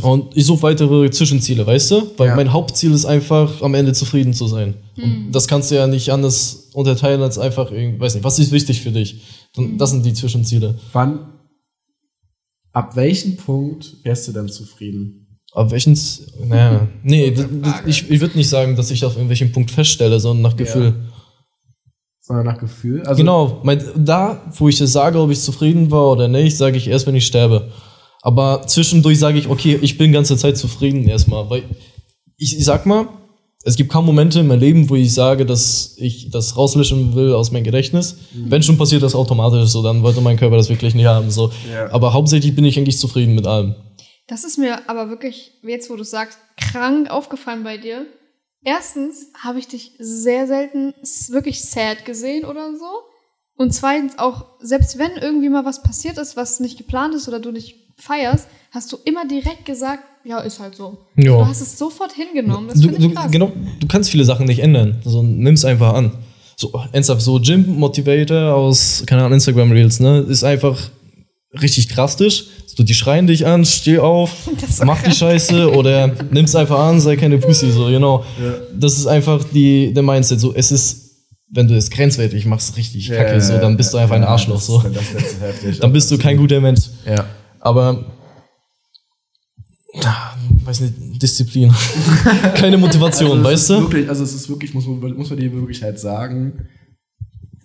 Und ich suche weitere Zwischenziele, weißt du? Weil Ja. mein Hauptziel ist einfach, am Ende zufrieden zu sein. Und das kannst du ja nicht anders unterteilen als einfach, weiß nicht, was ist wichtig für dich? Dann, Das sind die Zwischenziele. Wann, ab welchem Punkt wärst du dann zufrieden? Ab welchen, Z- naja, nee, ich, ich würde nicht sagen, dass ich auf irgendwelchen Punkt feststelle, sondern nach Gefühl. Sondern nach Gefühl? Also, Genau, mein, da, wo ich es sage, ob ich zufrieden war oder nicht, sage ich erst, wenn ich sterbe. Aber zwischendurch sage ich, okay, ich bin ganze Zeit zufrieden erstmal, weil ich, ich sag mal, es gibt kaum Momente in meinem Leben, wo ich sage, dass ich das rauslöschen will aus meinem Gedächtnis. Wenn schon passiert das automatisch so, dann wollte mein Körper das wirklich nicht haben. So. Ja. Aber hauptsächlich bin ich eigentlich zufrieden mit allem. Das ist mir aber wirklich, jetzt wo du sagst, krank aufgefallen bei dir. Erstens habe ich dich sehr selten wirklich sad gesehen oder so. Und zweitens auch, selbst wenn irgendwie mal was passiert ist, was nicht geplant ist oder du nicht feierst, hast du immer direkt gesagt, ja, ist halt so. Ja. Du hast es sofort hingenommen. Das Du, ich du, krass. genau, du kannst viele Sachen nicht ändern. So, nimm's einfach an. So, ernsthaft, so Gym Motivator aus, keine Ahnung, Instagram Reels, ne, ist einfach richtig drastisch. So, die schreien dich an, steh auf, mach die. Scheiße oder nimm's einfach an, sei keine Pussy, so, genau. Das ist einfach die, der Mindset. So, es ist, wenn du es grenzwertig machst, richtig kacke, so, dann bist du einfach ein Arschloch, das, so. Das, das ist zu heftig. Dann bist du kein guter Mensch. Ja. Aber weiß nicht, Disziplin. Keine Motivation, Also weißt ist du? Wirklich, also es ist wirklich, muss man, muss man dir wirklich halt sagen,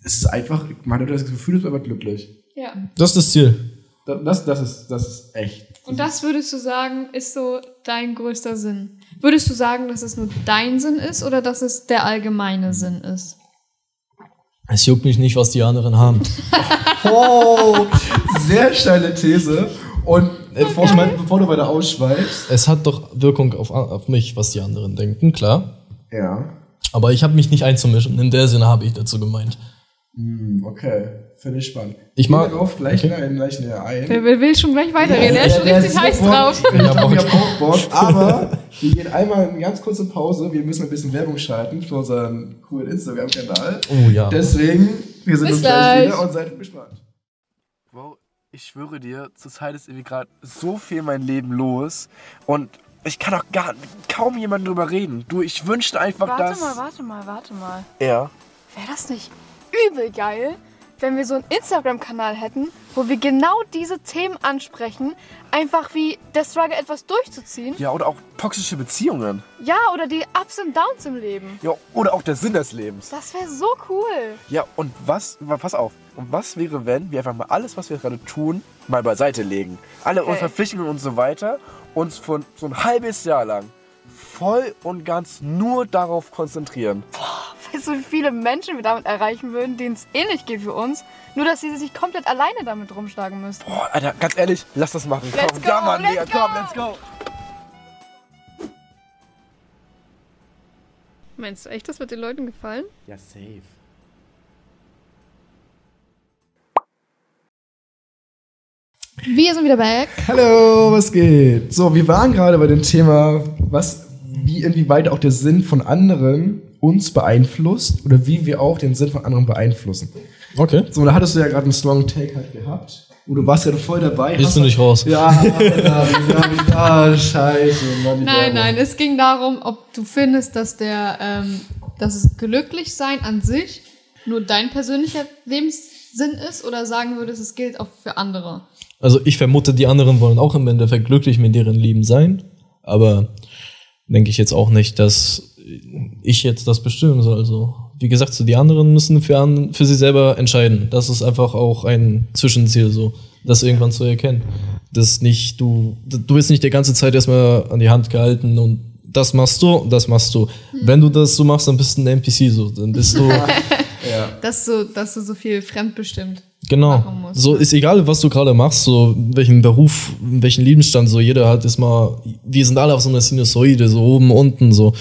es ist einfach, man hat das Gefühl, du bist einfach glücklich. Ja. Das ist das Ziel. Das, das, das, ist, das ist echt. Und das würdest du sagen, ist so dein größter Sinn? Würdest du sagen, dass es nur dein Sinn ist oder dass es der allgemeine Sinn ist? Es juckt mich nicht, was die anderen haben. Oh, sehr steile These. Und äh, bevor, ich mein, bevor du weiter ausschweifst. Es hat doch Wirkung auf, auf mich, was die anderen denken, klar. Ja. Aber ich habe mich nicht einzumischen. In der Sinne habe ich dazu gemeint. Hm, okay. Finde ich spannend. Ich mag- darauf gleich, okay. näher, gleich näher ein. Der will, will schon gleich weiterreden. er ist schon richtig heiß Bock. drauf. Ich Ja, hab Bock. ja auch Bock. Aber wir gehen einmal eine ganz kurze Pause. Wir müssen ein bisschen Werbung schalten für unseren coolen Instagram-Kanal. Oh ja. Deswegen, wir sind Bis uns gleich gleich. wieder und seid gespannt. Ich schwöre dir, zurzeit ist irgendwie gerade so viel mein Leben los und ich kann auch gar kaum jemand drüber reden. Du, ich wünschte einfach, Warte dass mal, warte mal, warte mal. er Wäre das nicht übel geil, wenn wir so einen Instagram-Kanal hätten, wo wir genau diese Themen ansprechen, einfach wie der Struggle etwas durchzuziehen? ja oder auch toxische Beziehungen. Ja, oder die Ups und Downs im Leben. Ja, oder auch der Sinn des Lebens. Das wäre so cool. Ja, und was, pass auf, und was wäre, wenn wir einfach mal alles, was wir gerade tun, mal beiseite legen? Alle unsere Verpflichtungen und so weiter, uns von so ein halbes Jahr lang voll und ganz nur darauf konzentrieren. Weißt du, wie viele Menschen wir damit erreichen würden, denen es ähnlich geht wie uns, nur dass sie sich komplett alleine damit rumschlagen müssten. Boah, Alter, ganz ehrlich, lass das machen. Let's komm, go, ja, Mann, let's Digga, go. komm, let's go. Meinst du echt, das wird den Leuten gefallen? Ja, safe. Wir sind wieder back. Hallo, was geht? So, wir waren gerade bei dem Thema, was, wie inwieweit auch der Sinn von anderen uns beeinflusst oder wie wir auch den Sinn von anderen beeinflussen. Okay. So, da hattest du ja gerade einen Strong Take halt gehabt. Und du warst ja voll dabei. Bin halt- ich raus. Ja, ja, ja, ja, scheiße, Mann. Nein, nein, es ging darum, ob du findest, dass der, ähm, dass es Glücklichsein an sich nur dein persönlicher Lebenssinn ist oder sagen würdest, es gilt auch für andere. Also ich vermute, die anderen wollen auch im Endeffekt glücklich mit ihren Lieben sein. Aber denke ich jetzt auch nicht, dass ich jetzt das bestimmen soll. Also, wie gesagt, so die anderen müssen für, an, für sie selber entscheiden. Das ist einfach auch ein Zwischenziel, so, das irgendwann zu erkennen. Das nicht, du, du wirst nicht die ganze Zeit erstmal an die Hand gehalten und das machst du, das machst du. Wenn du das so machst, dann bist du ein NPC so. Dann bist du. Dass du, dass du so viel fremdbestimmt Genau. machen musst. So ist egal, was du gerade machst, so welchen Beruf, welchen Lebensstand, so jeder hat ist mal, wir sind alle auf so einer Sinusoide, so oben, unten, so.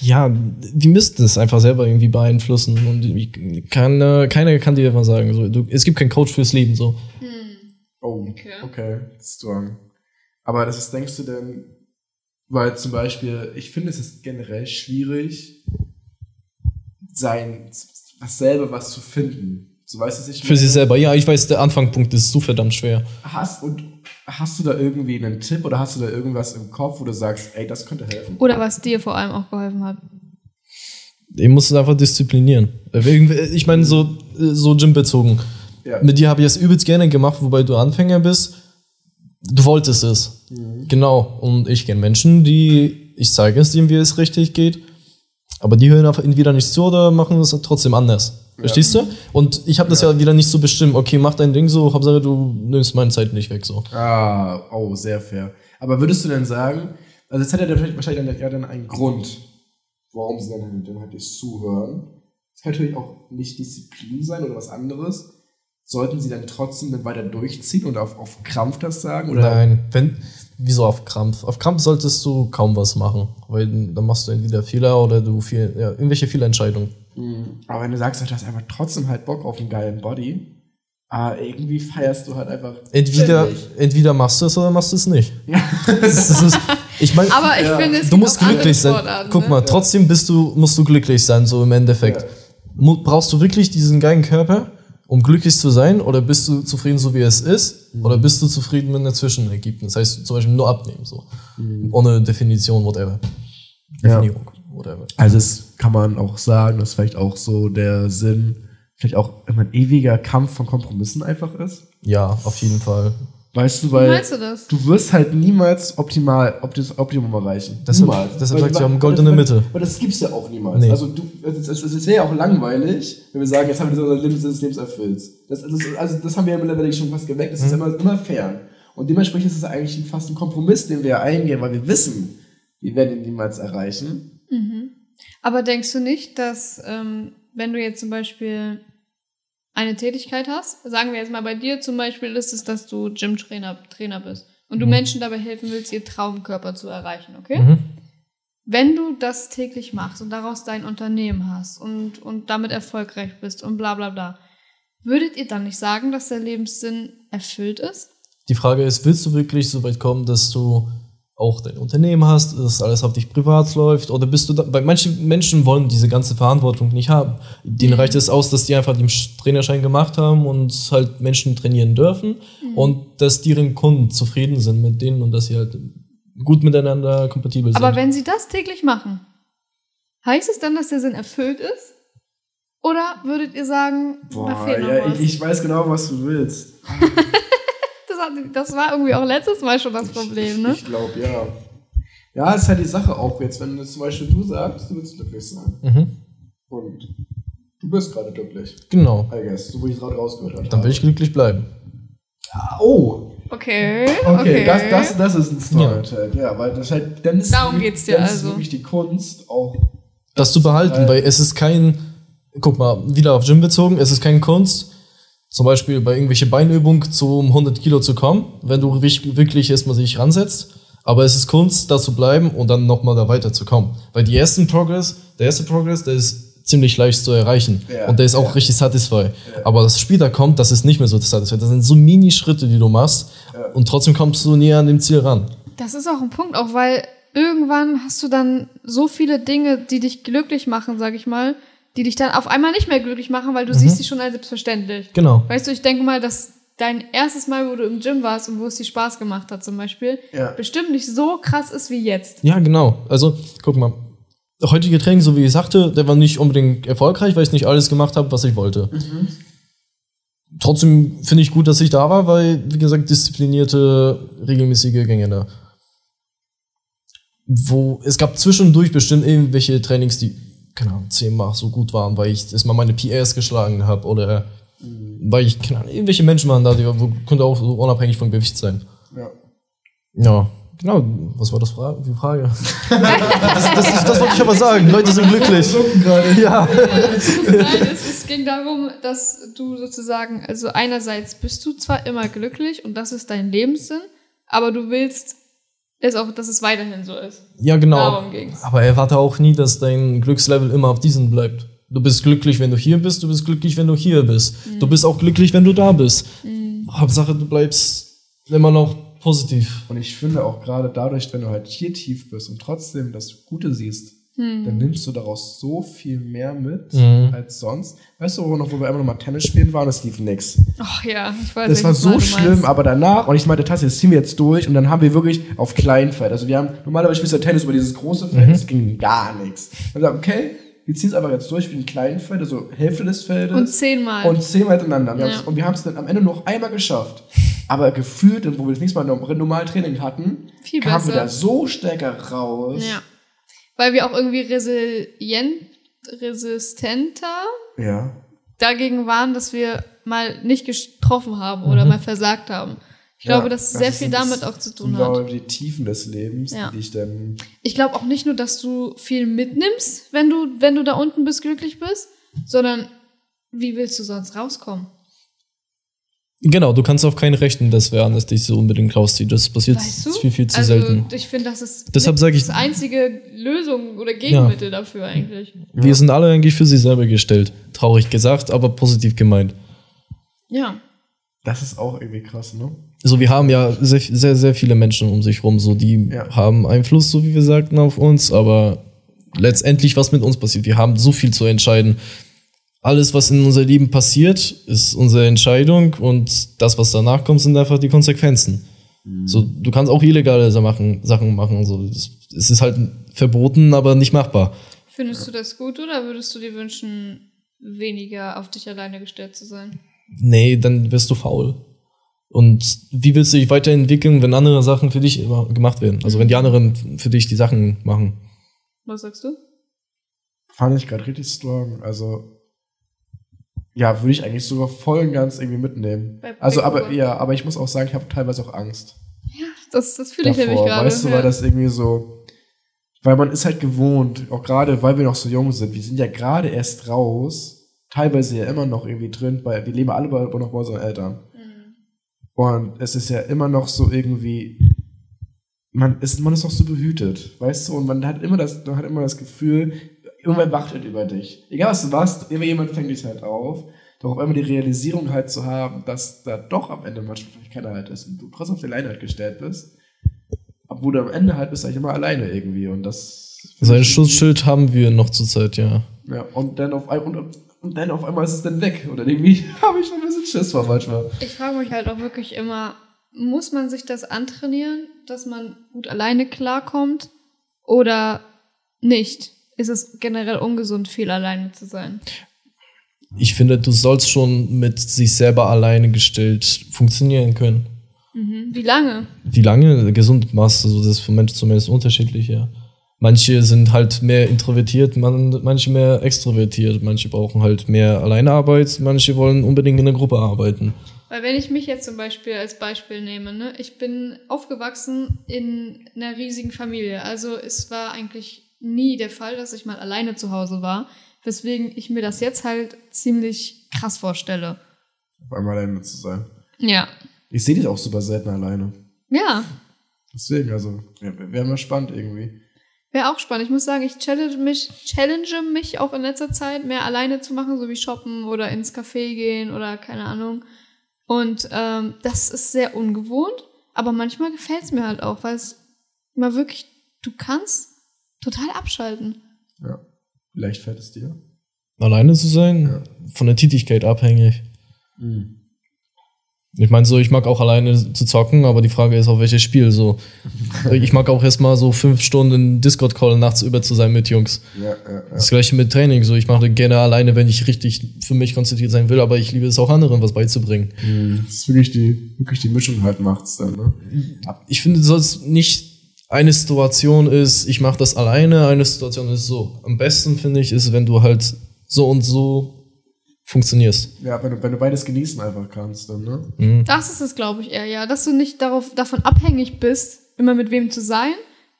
Ja, die müssten es einfach selber irgendwie beeinflussen und irgendwie keiner, keiner kann dir einfach sagen, so, du, es gibt keinen Coach fürs Leben, so. Oh, Okay. okay, strong. Aber das ist, denkst du denn, weil zum Beispiel, ich finde, es ist generell schwierig, sein, was selber was zu finden. So weißt du es nicht Für sich selber. Ja, ich weiß, der Anfangspunkt ist so verdammt schwer. Hast, und hast du da irgendwie einen Tipp oder hast du da irgendwas im Kopf, wo du sagst, ey, das könnte helfen? Oder was dir vor allem auch geholfen hat. Ich muss es einfach disziplinieren. Ich meine, so, so Gym-bezogen. Ja. Mit dir habe ich es übelst gerne gemacht, wobei du Anfänger bist. Du wolltest es. Genau. Und ich kenne Menschen, die, ich zeige es denen, wie es richtig geht, aber die hören einfach entweder nicht zu oder machen es trotzdem anders. Verstehst du? Und ich habe das ja. wieder nicht so bestimmt. Okay, mach dein Ding so, Hauptsache du nimmst meine Zeit nicht weg so. Ah, oh, sehr fair. Aber würdest du denn sagen, Also jetzt hat er dann vielleicht- wahrscheinlich dann, ja dann einen Grund, warum sie dann, dann halt jetzt zuhören. Es kann natürlich auch nicht Disziplin sein oder was anderes. Sollten sie dann trotzdem dann weiter durchziehen und auf, auf Krampf das sagen? Oder Nein, wenn, wieso auf Krampf? Auf Krampf solltest du kaum was machen, weil dann machst du entweder Fehler oder du viel, ja, irgendwelche Fehlentscheidungen. Mhm. Aber wenn du sagst, du hast einfach trotzdem halt Bock auf einen geilen Body, aber irgendwie feierst du halt einfach. Entweder, entweder machst du es oder machst du es nicht. Ja. Das ist, ich meine, Aber ich Ja. finde, es du musst glücklich sein. Sportarten, Guck ne? mal, trotzdem bist du, musst du glücklich sein, so im Endeffekt. Ja. Brauchst du wirklich diesen geilen Körper, um glücklich zu sein, oder bist du zufrieden, so wie es ist, Mhm. oder bist du zufrieden mit einem Zwischenergebnis? Das heißt, zum Beispiel nur abnehmen, so. Mhm. Ohne Definition, whatever. Ja. Definierung, whatever. Also es kann man auch sagen, dass vielleicht auch so der Sinn, vielleicht auch immer ein ewiger Kampf von Kompromissen einfach ist. Ja, auf jeden Fall. Weißt du, Wie weil meinst du das? du wirst halt niemals optimal, op das Optimum erreichen. Deshalb- niemals. deshalb sie, du- haben goldene weil- Mitte. Aber das gibt's ja auch niemals. Nee. Also du, es, es, es wäre ja auch langweilig, wenn wir sagen, jetzt haben wir unser Leben des Lebens erfüllt. Das, das, also das haben wir ja mittlerweile schon fast geweckt. Das ist Mhm. immer, immer fern. Und dementsprechend ist es eigentlich fast ein Kompromiss, den wir ja eingehen, weil wir wissen, wir werden ihn niemals erreichen. Aber denkst du nicht, dass ähm, wenn du jetzt zum Beispiel eine Tätigkeit hast, sagen wir jetzt mal bei dir zum Beispiel ist es, dass du Gym-Trainer Trainer bist und du Menschen dabei helfen willst, ihr Traumkörper zu erreichen, okay? Mhm. Wenn du das täglich machst und daraus dein Unternehmen hast und, und damit erfolgreich bist und bla bla bla, würdet ihr dann nicht sagen, dass der Lebenssinn erfüllt ist? Die Frage ist, willst du wirklich so weit kommen, dass du auch dein Unternehmen hast, dass alles auf dich privat läuft? Oder bist du da, weil manche Menschen wollen diese ganze Verantwortung nicht haben. Denen reicht es aus, dass die einfach den Sch- Trainerschein gemacht haben und halt Menschen trainieren dürfen und dass deren Kunden zufrieden sind mit denen und dass sie halt gut miteinander kompatibel sind. Aber wenn sie das täglich machen, heißt es dann, dass der Sinn erfüllt ist? Oder würdet ihr sagen, da Boah, fehlt noch ja, was? ich, ich weiß genau, was du willst. das, hat, das war irgendwie auch letztes Mal schon das Problem, ne? Ich glaube, ja. Ja, ist halt die Sache auch jetzt, wenn zum Beispiel du sagst, du willst glücklich sein. mhm. Und du bist gerade glücklich. Genau. I guess, so wie ich es gerade rausgehört habe. Dann will ich glücklich bleiben. Oh, Okay, okay, okay. Das, das, das ist ein Storytell. Ja. weil das halt, dann ist Darum geht's dir dann ist also. wirklich die Kunst auch. das zu behalten, Weil- weil es ist kein, guck mal, wieder auf Gym bezogen, es ist kein Kunst, zum Beispiel bei irgendwelche Beinübung zum 100 Kilo zu kommen, wenn du wirklich, erstmal sich ransetzt, aber es ist Kunst, da zu bleiben und dann nochmal da weiterzukommen. Weil die ersten Progress, der erste Progress, der ist ziemlich leicht zu erreichen Ja, und der ist auch ja. richtig satisfy. Aber das später kommt, das ist nicht mehr so satisfy. Das sind so Mini-Schritte, die du machst und trotzdem kommst du näher an dem Ziel ran. Das ist auch ein Punkt, auch weil irgendwann hast du dann so viele Dinge, die dich glücklich machen, sag ich mal, die dich dann auf einmal nicht mehr glücklich machen, weil du siehst sie schon als selbstverständlich. Genau. Weißt du, ich denke mal, dass dein erstes Mal, wo du im Gym warst und wo es dir Spaß gemacht hat zum Beispiel, Ja. bestimmt nicht so krass ist wie jetzt. Ja, genau. Also, guck mal. Der heutige Training, so wie ich sagte, der war nicht unbedingt erfolgreich, weil ich nicht alles gemacht habe, was ich wollte. Trotzdem finde ich gut, dass ich da war, weil, wie gesagt, disziplinierte, regelmäßige Gänge da. Wo, es gab zwischendurch bestimmt irgendwelche Trainings, die, keine Ahnung, zehnmal so gut waren, weil ich erstmal meine PRs geschlagen habe oder weil ich, keine Ahnung, irgendwelche Menschen waren da, die wo, konnte auch so unabhängig vom Gewicht sein. Ja. Ja, genau. Was war das Fra die Frage? das, das, ist, das wollte ich aber sagen. Leute sind glücklich. Ja. Nein, es, es ging darum, dass du sozusagen, also einerseits bist du zwar immer glücklich und das ist dein Lebenssinn, aber du willst es auch, dass es weiterhin so ist. Ja, genau. Darum ging's. Aber erwarte auch nie, dass dein Glückslevel immer auf diesem bleibt. Du bist glücklich, wenn du hier bist, du bist glücklich, wenn du hier bist. Du bist auch glücklich, wenn du da bist. Hauptsache, du bleibst immer noch positiv. Und ich finde auch gerade dadurch, wenn du halt hier tief bist und trotzdem das Gute siehst, dann nimmst du daraus so viel mehr mit Mhm. als sonst. Weißt du, wo, noch, wo wir einmal noch mal Tennis spielen waren, das lief nix. Ach ja, ich weiß Das war so schlimm, aber danach, und ich meinte, Tassi, das ziehen wir jetzt durch, und dann haben wir wirklich auf Kleinfeld. Also wir haben, normalerweise spielst du Tennis über dieses große Feld, das ging gar nichts. Dann haben wir gesagt, okay, wir ziehen es aber jetzt durch wie ein Kleinfeld, also Hälfte des Feldes. Und zehnmal. Und zehnmal hintereinander. Wir Ja. Und wir haben es dann am Ende noch einmal geschafft. Aber gefühlt, wo wir das nächste Mal noch normal Training hatten, Viel kamen wir besser. da so stärker raus. Ja. Weil wir auch irgendwie resilient, resistenter Ja. dagegen waren, dass wir mal nicht getroffen haben oder Mhm. mal versagt haben. Ich glaube, dass es sehr viel damit auch zu tun sind hat. die Tiefen des Lebens, Ja. die ich dann. Ich glaube auch nicht nur, dass du viel mitnimmst, wenn du, wenn du da unten bist, glücklich bist, sondern wie willst du sonst rauskommen? Genau, du kannst auf keinen rechnen, dass wer anders dich so unbedingt rauszieht. Das passiert Weißt du? viel, viel zu also, selten. Ich finde, das ist Deshalb sag ich- das einzige Lösung oder Gegenmittel dafür eigentlich. Wir sind alle eigentlich für sich selber gestellt. Traurig gesagt, aber positiv gemeint. Ja. Das ist auch irgendwie krass, ne? So, wir haben ja sehr, sehr, sehr viele Menschen um sich rum, so die Ja. haben Einfluss, so wie wir sagten, auf uns, aber letztendlich, was mit uns passiert, wir haben so viel zu entscheiden. Alles, was in unser Leben passiert, ist unsere Entscheidung und das, was danach kommt, sind einfach die Konsequenzen. So, du kannst auch illegale Sachen machen, so. Es es ist halt verboten, aber nicht machbar. Findest du das gut oder würdest du dir wünschen, weniger auf dich alleine gestellt zu sein? Nee, dann wirst du faul. Und wie willst du dich weiterentwickeln, wenn andere Sachen für dich immer gemacht werden? Also wenn die anderen für dich die Sachen machen. Was sagst du? Fand ich gerade richtig strong. Also, ja, würde ich eigentlich sogar voll und ganz irgendwie mitnehmen. Bei Also, aber ja, aber ich muss auch sagen, ich habe teilweise auch Angst. Das, das fühle ich nämlich gerade. Weißt du, ja. weil das irgendwie so, weil man ist halt gewohnt, auch gerade weil wir noch so jung sind, wir sind ja gerade erst raus, teilweise ja immer noch irgendwie drin, weil wir leben alle bei, noch bei unseren Eltern. Mhm. Und es ist ja immer noch so irgendwie, man ist, man ist noch so behütet, weißt du, und man hat immer das, man hat immer das Gefühl, irgendwann wachtet über dich. Egal was du machst, immer jemand fängt dich halt auf. Doch auf einmal die Realisierung halt zu haben, dass da doch am Ende manchmal vielleicht keiner halt ist und du trotzdem auf die Leine halt gestellt bist. Obwohl du am Ende halt bist eigentlich immer alleine irgendwie und das. So ein Schutzschild haben wir noch zur Zeit, ja. Ja, und dann auf einmal, und, und dann auf einmal ist es dann weg. Oder irgendwie habe ich schon ein bisschen Schiss vor manchmal. Ich frage mich halt auch wirklich immer, muss man sich das antrainieren, dass man gut alleine klarkommt oder nicht? Ist es generell ungesund, viel alleine zu sein? Ich finde, du sollst schon mit sich selber alleine gestellt funktionieren können. Mhm. Wie lange? Wie lange gesund machst du, das ist von Mensch zu Mensch unterschiedlich, ja. Manche sind halt mehr introvertiert, man, manche mehr extrovertiert, manche brauchen halt mehr Alleinearbeit, manche wollen unbedingt in der Gruppe arbeiten. Weil wenn ich mich jetzt zum Beispiel als Beispiel nehme, ne, ich bin aufgewachsen in einer riesigen Familie. Also es war eigentlich nie der Fall, dass ich mal alleine zu Hause war, weswegen ich mir das jetzt halt ziemlich krass vorstelle. Auf einmal alleine zu sein. Ja. Ich sehe dich auch super selten alleine. Ja, Deswegen, also, wäre wär mal spannend irgendwie. wäre auch spannend. Ich muss sagen, ich challenge mich, challenge mich auch in letzter Zeit, mehr alleine zu machen, so wie shoppen oder ins Café gehen oder keine Ahnung. Und ähm, das ist sehr ungewohnt, aber manchmal gefällt es mir halt auch, weil es mal wirklich, du kannst total abschalten. Ja. Vielleicht fällt es dir. Alleine zu sein, von der Tätigkeit abhängig. Ich meine, so, ich mag auch alleine zu zocken, aber die Frage ist, auf welches Spiel. So, ich mag auch erstmal so fünf Stunden Discord-Call nachts über zu sein mit Jungs. Ja, ja, ja. Das gleiche mit Training. So, ich mache gerne alleine, wenn ich richtig für mich konzentriert sein will, aber ich liebe es auch anderen, was beizubringen. Das ist wirklich die, wirklich die Mischung halt macht's dann, ne? Ich finde, dass nicht eine Situation ist, ich mache das alleine, eine Situation ist so. Am besten finde ich, ist, wenn du halt so und so funktionierst. Ja, wenn du, wenn du beides genießen einfach kannst, dann, ne? Das ist es, glaube ich, eher, ja. Dass du nicht darauf, davon abhängig bist, immer mit wem zu sein,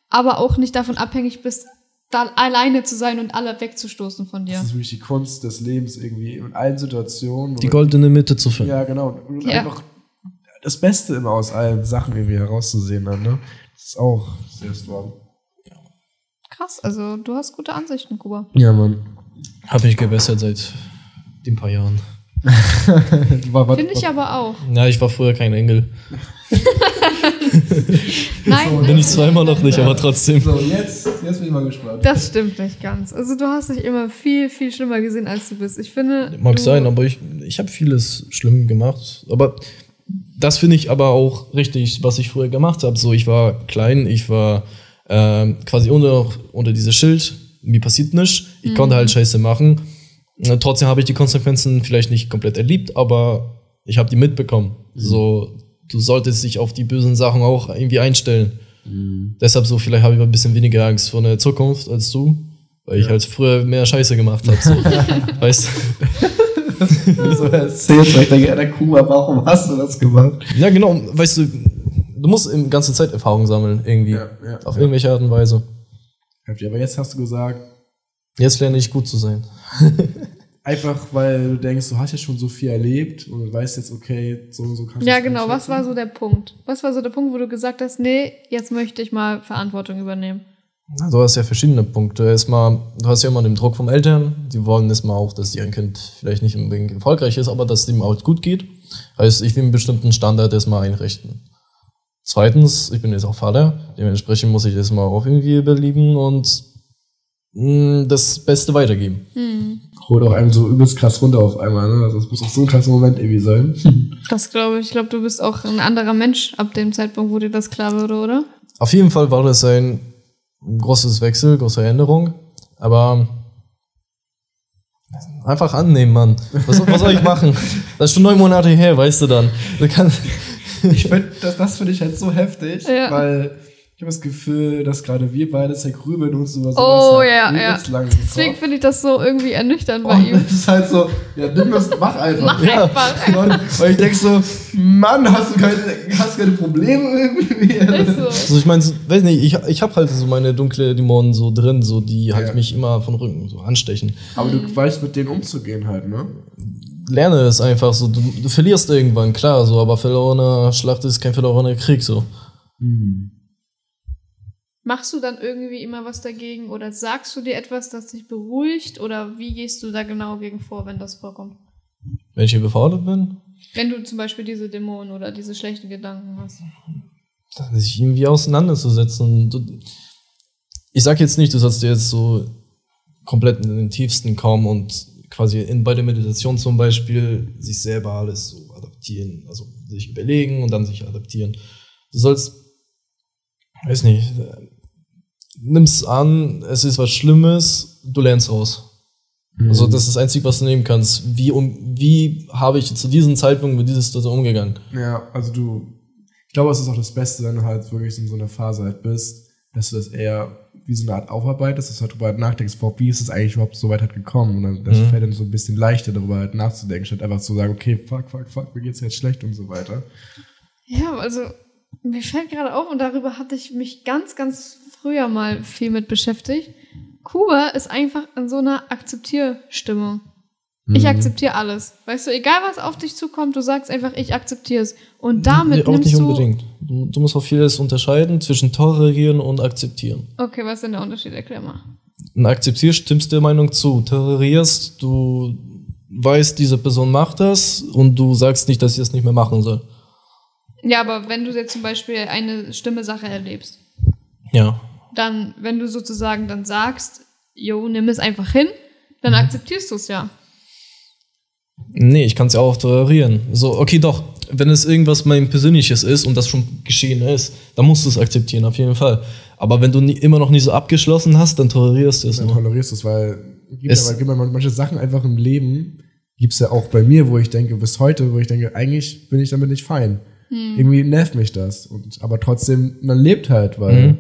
aber auch nicht davon abhängig bist, da alleine zu sein und alle wegzustoßen von dir. Das ist wirklich die Kunst des Lebens irgendwie in allen Situationen. Die goldene Mitte zu finden. Ja, genau. Und Ja. einfach das Beste immer aus allen Sachen irgendwie herauszusehen dann, ne? Ist auch sehr strong. Krass, also du hast gute Ansichten, Kuba. Ja, Mann. Habe ich gebessert seit den paar Jahren. Finde ich aber auch. Ja, ich war früher kein Engel. Nein, Bin ich immer noch nicht, aber trotzdem. So, jetzt, jetzt bin ich mal gespannt. das stimmt nicht ganz. Also du hast dich immer viel, viel schlimmer gesehen, als du bist. Ich finde. Mag sein, aber ich, ich habe vieles schlimm gemacht. Aber das finde ich aber auch richtig, was ich früher gemacht habe. So, ich war klein, ich war ähm, quasi unter, unter dieses Schild. Mir passiert nichts. Ich konnte halt Scheiße machen. Äh, Trotzdem habe ich die Konsequenzen vielleicht nicht komplett erlebt, aber ich habe die mitbekommen. So, du solltest dich auf die bösen Sachen auch irgendwie einstellen. Deshalb so, vielleicht habe ich ein bisschen weniger Angst vor der Zukunft als du, weil ich halt früher mehr Scheiße gemacht habe. So. weißt du? so erzählst, weil ich denke, der Kuba, warum hast du das gemacht? Ja, genau, weißt du, du musst die ganze Zeit Erfahrung sammeln, irgendwie. Ja, ja, auf ja. irgendwelche Art und Weise. Heftig, Aber jetzt hast du gesagt, Jetzt lerne ich gut zu sein. einfach weil du denkst, du hast ja schon so viel erlebt und du weißt jetzt, okay, so und so kannst du Ja, genau. Was war so der Punkt? Was war so der Punkt, wo du gesagt hast, nee, jetzt möchte ich mal Verantwortung übernehmen? Du hast ja verschiedene Punkte. Erstmal, du hast ja immer den Druck vom Eltern. Die wollen erstmal auch, dass ihr Kind vielleicht nicht unbedingt erfolgreich ist, aber dass es ihm auch gut geht. Heißt, ich will einen bestimmten Standard erstmal einrichten. Zweitens, ich bin jetzt auch Vater. Dementsprechend muss ich erstmal auch irgendwie überleben und mh, das Beste weitergeben. Holt auch einem so übelst krass runter auf einmal, ne? Also es muss auch so ein krasser Moment irgendwie sein. Das glaube ich. Ich glaube, du bist auch ein anderer Mensch ab dem Zeitpunkt, wo dir das klar wurde, oder? Auf jeden Fall war das ein großes Wechsel, große Änderung. Aber einfach annehmen, Mann. Was, was soll ich machen? Das ist schon neun Monate her, weißt du dann. Da kann, Ich finde, das, das finde ich halt so heftig, Ja. weil ich habe das Gefühl, dass gerade wir beide zergrübeln uns über sowas. Oh, halt ja, ja. Deswegen finde ich das so irgendwie ernüchternd bei ihm. das ist halt so, ja, nimm das, mach einfach. Mach Ja. einfach. Und, weil ich denke so, Mann, hast du keine, hast du keine Probleme irgendwie? Ist so. also ich meine, so, weiß nicht, ich, ich habe halt so meine dunkle Dämonen so drin, so die halt Ja. mich immer von Rücken so anstechen. Aber du weißt mit denen umzugehen halt, ne? Lerne es einfach so, du, du verlierst irgendwann, klar, so, aber verlorener Schlacht ist kein verlorener Krieg, so. Machst du dann irgendwie immer was dagegen oder sagst du dir etwas, das dich beruhigt oder wie gehst du da genau gegen vor, wenn das vorkommt? Wenn ich überfordert bin, Wenn du zum Beispiel diese Dämonen oder diese schlechten Gedanken hast. dann sich irgendwie auseinanderzusetzen. Ich sag jetzt nicht, du sollst dir jetzt so komplett in den tiefsten kommen und quasi in, bei der Meditation zum Beispiel sich selber alles so adaptieren, also sich überlegen und dann sich adaptieren. Du sollst, weiß nicht, nimm's an, es ist was Schlimmes, du lernst raus. Also das ist das Einzige, was du nehmen kannst. Wie, um, wie habe ich zu diesem Zeitpunkt mit dieser Situation umgegangen? Ja, also du, ich glaube, es ist auch das Beste, wenn du halt wirklich in so einer Phase halt bist, dass du das eher wie so eine Art aufarbeitest, dass du halt darüber halt nachdenkst, boah, wie ist es eigentlich überhaupt so weit halt gekommen? Und dann das Mhm. fällt dann so ein bisschen leichter, darüber halt nachzudenken, statt einfach zu sagen, okay, fuck, fuck, fuck, mir geht's jetzt schlecht und so weiter. Ja, also mir fällt gerade auf und darüber hatte ich mich ganz, ganz früher mal viel mit beschäftigt. Kuba ist einfach in so einer Akzeptierstimmung. Ich Mhm. akzeptiere alles. Weißt du, egal was auf dich zukommt, du sagst einfach, ich akzeptiere es. Und damit Nee, auch nimmst nicht du. unbedingt. Du, du musst auch vieles unterscheiden zwischen tolerieren und akzeptieren. Okay, was ist denn der Unterschied? Erklär mal. Und akzeptierst, stimmst der Meinung zu. Tolerierst, du weißt, diese Person macht das und du sagst nicht, dass sie es nicht mehr machen soll. Ja, aber wenn du jetzt zum Beispiel eine schlimme Sache erlebst, Ja. Dann, wenn du sozusagen dann sagst, jo, nimm es einfach hin, dann Mhm. akzeptierst du es ja. Nee, ich kann es ja auch tolerieren. So, okay, doch. Wenn es irgendwas mein Persönliches ist und das schon geschehen ist, dann musst du es akzeptieren, auf jeden Fall. Aber wenn du nie, immer noch nie so abgeschlossen hast, dann tolerierst du es Dann nur. tolerierst du es, weil gibt Es- gibt ja manche Sachen einfach im Leben, gibt's ja auch bei mir, wo ich denke, bis heute, wo ich denke, eigentlich bin ich damit nicht fein. Irgendwie nervt mich das. Und, aber trotzdem, man lebt halt, weil Mhm.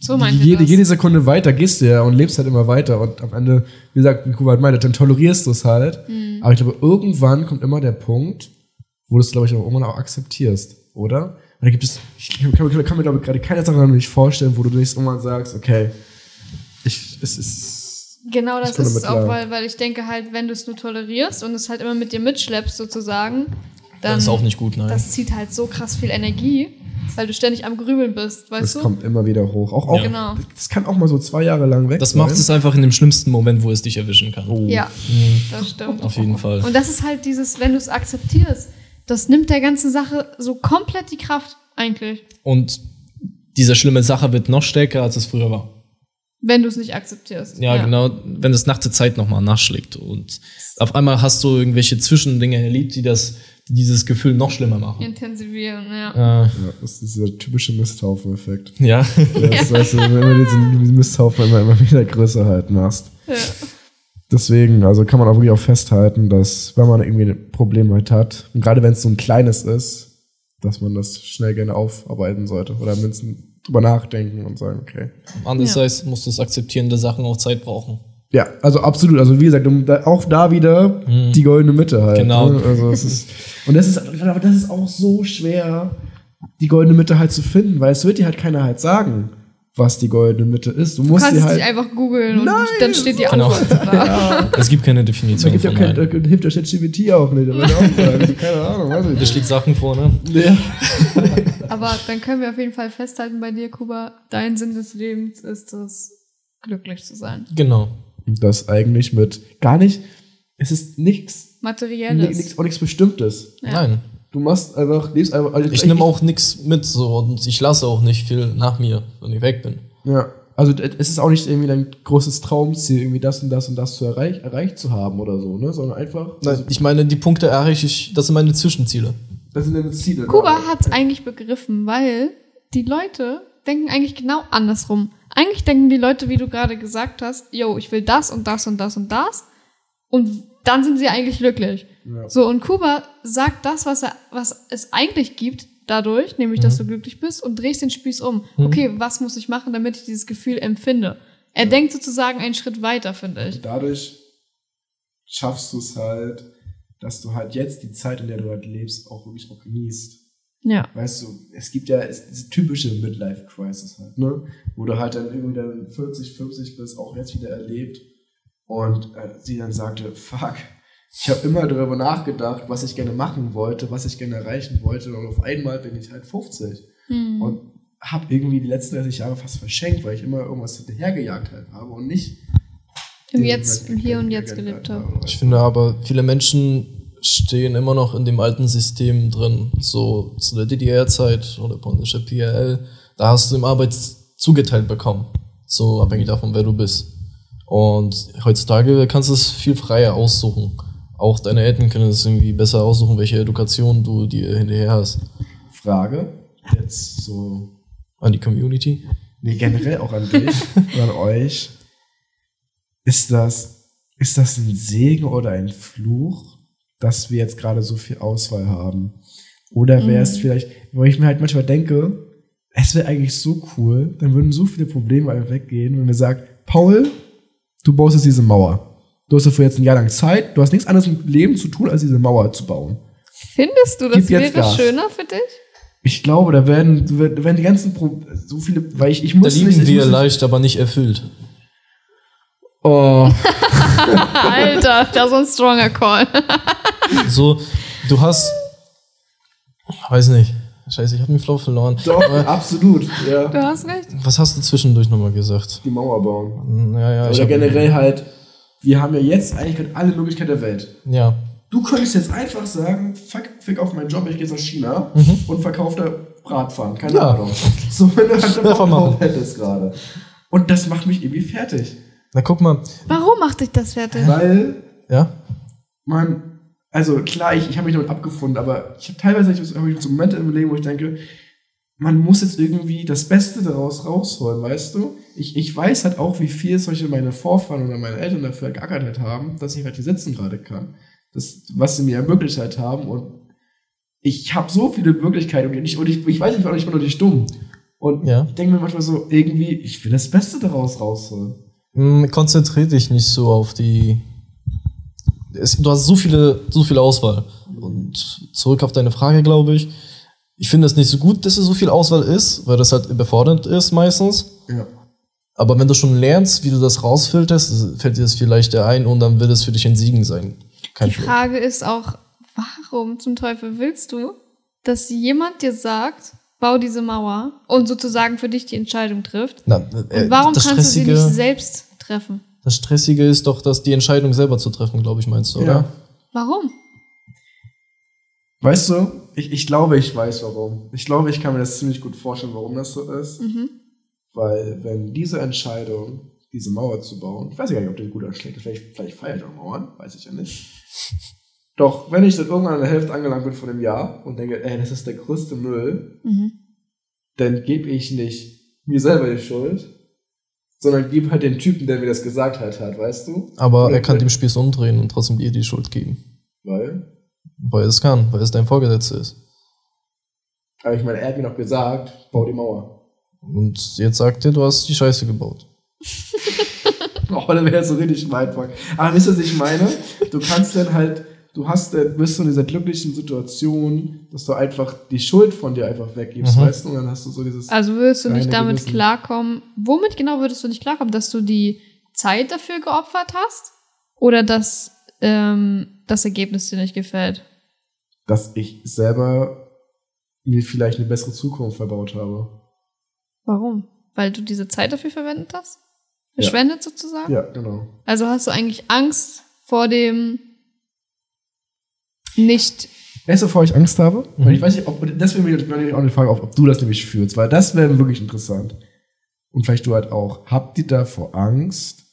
So jede, jede Sekunde weiter gehst du ja und lebst halt immer weiter. Und am Ende, wie gesagt, wie Kuba halt meinte, dann tolerierst du es halt. Mhm. Aber ich glaube, irgendwann kommt immer der Punkt, wo du es, glaube ich, auch irgendwann auch akzeptierst, oder? Und da gibt es, ich kann, kann, kann mir, glaube ich, gerade keine Sache nicht vorstellen, wo du nicht irgendwann sagst, okay, ich, es ist, Genau das ist es auch, weil, weil ich denke halt, wenn du es nur tolerierst und es halt immer mit dir mitschleppst sozusagen, dann Das ist auch nicht gut, nein. das zieht halt so krass viel Energie, weil du ständig am Grübeln bist, weißt es du? kommt immer wieder hoch. Auch, auch, Ja. Genau. Das kann auch mal so zwei Jahre lang weg Das sein. macht es einfach in dem schlimmsten Moment, wo es dich erwischen kann. Ja, das stimmt. Auf jeden Fall. Und das ist halt dieses, wenn du es akzeptierst, das nimmt der ganzen Sache so komplett die Kraft, eigentlich. Und diese schlimme Sache wird noch stärker, als es früher war. Wenn du es nicht akzeptierst. Ja, genau, wenn es nach der Zeit nochmal nachschlägt. Und auf einmal hast du irgendwelche Zwischendinge erlebt, die das, dieses Gefühl noch schlimmer machen. Intensivieren, ja. Äh, Ja, das ist dieser typische Misthaufen-Effekt. ja. Das weißt du, wenn du diesen Misthaufen immer, immer wieder größer halt machst. ja. Deswegen, also kann man auch wirklich auch festhalten, dass wenn man irgendwie ein Problem halt hat, und gerade wenn es so ein kleines ist, dass man das schnell gerne aufarbeiten sollte oder mindestens drüber nachdenken und sagen, okay. Andererseits musst du es akzeptieren, dass Sachen auch Zeit brauchen. Ja, also absolut. Also wie gesagt, da, auch da wieder die goldene Mitte halt. Genau. Ne? Also es ist, und das ist, aber das ist auch so schwer, die goldene Mitte halt zu finden, weil es wird dir halt keiner halt sagen, was die goldene Mitte ist. Du Du musst kannst dir es halt. nicht einfach googeln und Nein, dann steht die Genau. Antwort da. Es gibt keine da Definition gibt ja von kein, da hilft der ChatGPT auch nicht. Da auch keine Ahnung, weiß ich Da schlägt Sachen vor, ne? Ja. Aber dann können wir auf jeden Fall festhalten bei dir, Kuba, dein Sinn des Lebens ist es, glücklich zu sein. Genau. Und das eigentlich mit gar nicht, es ist nichts, Materielles. nichts, auch nichts Bestimmtes. Ja. Nein. Du machst einfach, lebst einfach. also Ich nehme auch nichts mit so und ich lasse auch nicht viel nach mir, wenn ich weg bin. Ja. Also es ist auch nicht irgendwie dein großes Traumziel, irgendwie das und das und das zu erreich, erreicht zu haben oder so, ne? Sondern einfach. Nein, ich meine, die Punkte erreiche ich, das sind meine Zwischenziele. Das sind deine Ziele. Kuba hat es eigentlich begriffen, weil die Leute denken eigentlich genau andersrum. Eigentlich denken die Leute, wie du gerade gesagt hast, yo, ich will das und das und das und das. Und dann sind sie eigentlich glücklich. Ja. So, und Kuba sagt das, was, er, was es eigentlich gibt, dadurch, nämlich, dass du glücklich bist, und drehst den Spieß um. Okay, was muss ich machen, damit ich dieses Gefühl empfinde? Er denkt sozusagen einen Schritt weiter, finde ich. Und dadurch schaffst du es halt, dass du halt jetzt die Zeit, in der du halt lebst, auch wirklich auch genießt. Ja. Weißt du, es gibt ja es, diese typische Midlife-Crisis halt, ne? Wo du halt dann irgendwie dann 40, 50 bist, auch jetzt wieder erlebt. Und äh, sie dann sagte, fuck, ich habe immer darüber nachgedacht, was ich gerne machen wollte, was ich gerne erreichen wollte. Und auf einmal bin ich halt 50. Hm. Und habe irgendwie die letzten 30 Jahre fast verschenkt, weil ich immer irgendwas hinterhergejagt halt habe und nicht Im Jetzt, im Moment Hier und Jetzt gelebt habe. Ich finde aber, viele Menschen stehen immer noch in dem alten System drin. So zu der DDR-Zeit oder polnische PRL. Da hast du im Arbeit zugeteilt bekommen. So abhängig davon, wer du bist. Und heutzutage kannst du es viel freier aussuchen. Auch deine Eltern können es irgendwie besser aussuchen, welche Education du dir hinterher hast. Frage, jetzt so, An die Community. nee, generell auch an dich und an euch. Ist das, ist das ein Segen oder ein Fluch, dass wir jetzt gerade so viel Auswahl haben? Oder wäre es vielleicht, weil ich mir halt manchmal denke, es wäre eigentlich so cool, dann würden so viele Probleme einfach weggehen, wenn wir sagen, Paul, du baust jetzt diese Mauer. Du hast dafür jetzt ein Jahr lang Zeit, du hast nichts anderes im Leben zu tun, als diese Mauer zu bauen. Findest du, das wäre Gas. schöner für dich? Ich glaube, da werden, da werden die ganzen Pro so viele, weil ich, ich Da muss lieben nicht, ich wir nicht- leicht, aber nicht erfüllt. Oh, Alter, das ist ein stronger Call. So, du hast. Weiß nicht. Scheiße, ich habe den Flow verloren. doch, absolut, ja. Du hast recht. Was hast du zwischendurch nochmal gesagt? Die Mauer bauen. Ja, ja, ich Oder hab- generell halt, wir haben ja jetzt eigentlich gerade alle Möglichkeiten der Welt. Ja. Du könntest jetzt einfach sagen, fuck, fick auf meinen Job, ich gehe jetzt nach China und verkaufe da Bratpfannen, keine Mhm. Ja. Ahnung. So, wenn du halt machen. drauf hättest gerade. Und das macht mich irgendwie fertig. Na guck mal. Warum macht dich das fertig? Weil Ja? man, also klar, ich, ich habe mich damit abgefunden, aber ich habe teilweise hab ich, hab ich so Momente im Leben, wo ich denke, man muss jetzt irgendwie das Beste daraus rausholen, weißt du? Ich, ich weiß halt auch, wie viel solche meine Vorfahren oder meine Eltern dafür geackert halt haben, dass ich halt hier sitzen gerade kann. Das, was sie mir ermöglicht halt haben und ich habe so viele Möglichkeiten und ich, und ich, ich weiß nicht, warum ich bin noch nicht dumm. Und Ja. ich denke mir manchmal so, irgendwie, ich will das Beste daraus rausholen. Hm, konzentrier dich nicht so auf die. Es, du hast so viele, so viel Auswahl. Und zurück auf deine Frage, glaube ich. Ich finde es nicht so gut, dass es so viel Auswahl ist, weil das halt überfordernd ist meistens. Ja. Aber wenn du schon lernst, wie du das rausfilterst, fällt dir das viel leichter ein und dann wird es für dich ein Siegen sein. Kein Die. Frage ist auch, warum zum Teufel willst du, dass jemand dir sagt, bau diese Mauer und sozusagen für dich die Entscheidung trifft? Na, Und äh, warum das kannst du sie Stressige- nicht selbst treffen? Das Stressige ist doch, dass die Entscheidung selber zu treffen, glaube ich, meinst du, oder? Ja. Warum? Weißt du, ich, ich glaube, ich weiß warum. Ich glaube, ich kann mir das ziemlich gut vorstellen, warum das so ist. Mhm. Weil, wenn diese Entscheidung, diese Mauer zu bauen, ich weiß ja gar nicht, ob die gut oder schlecht ist, vielleicht, vielleicht feiere ich auch Mauern, weiß ich ja nicht. Doch, wenn ich dann irgendwann an der Hälfte angelangt bin von dem Jahr und denke, ey, das ist der größte Müll, Mhm. dann gebe ich nicht mir selber die Schuld, sondern gebe halt den Typen, der mir das gesagt hat, hat, weißt du? Aber Oder er kann dem Spieß umdrehen und trotzdem dir die Schuld geben. Weil, Weil er es kann, weil es dein Vorgesetzter ist. aber ich meine, er hat mir noch gesagt, bau die Mauer. Und jetzt sagt er, du hast die Scheiße gebaut. Oh, das wäre so richtig Mindfuck. Aber wisst ihr, was ich meine? Du kannst dann halt, du hast, dann- bist du in dieser glücklichen Situation, dass du einfach die Schuld von dir einfach weggibst, Mhm. weißt du? Und dann hast du so dieses. Also würdest du nicht damit Gewissen. klarkommen? Womit genau würdest du nicht klarkommen? Dass du die Zeit dafür geopfert hast? Oder dass ähm, das Ergebnis dir nicht gefällt? dass ich selber mir vielleicht eine bessere Zukunft verbaut habe. Warum? Weil du diese Zeit dafür verwendet hast? Verschwendet sozusagen? Ja, genau. Also hast du eigentlich Angst vor dem nicht. Weißt du, wovor ich Angst habe? Mhm. Und ich weiß nicht, ob, deswegen will ich auch eine Frage auf, ob du das nämlich fühlst, weil das wäre wirklich interessant. Und vielleicht du halt auch. Habt ihr davor Angst,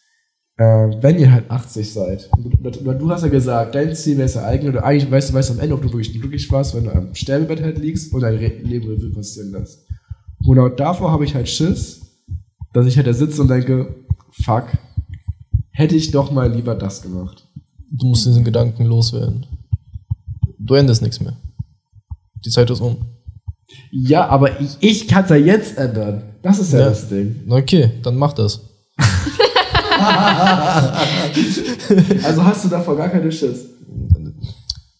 äh, wenn ihr halt 80 seid? Du, du, du hast ja gesagt, dein Ziel wäre es ja eigentlich, oder eigentlich weißt du, weißt am Ende, ob du wirklich glücklich warst, wenn du am Sterbebett halt liegst und dein Leben Revue passieren lässt. Und genau davor habe ich halt Schiss, dass ich halt da sitze und denke, fuck, hätte ich doch mal lieber das gemacht. Du musst diesen Gedanken loswerden. Du änderst nichts mehr. Die Zeit ist um. Ja, aber ich, ich kann es ja jetzt ändern. Das ist ja, Ja. das Ding. Okay, dann mach das. Also hast du davor gar keine Schiss.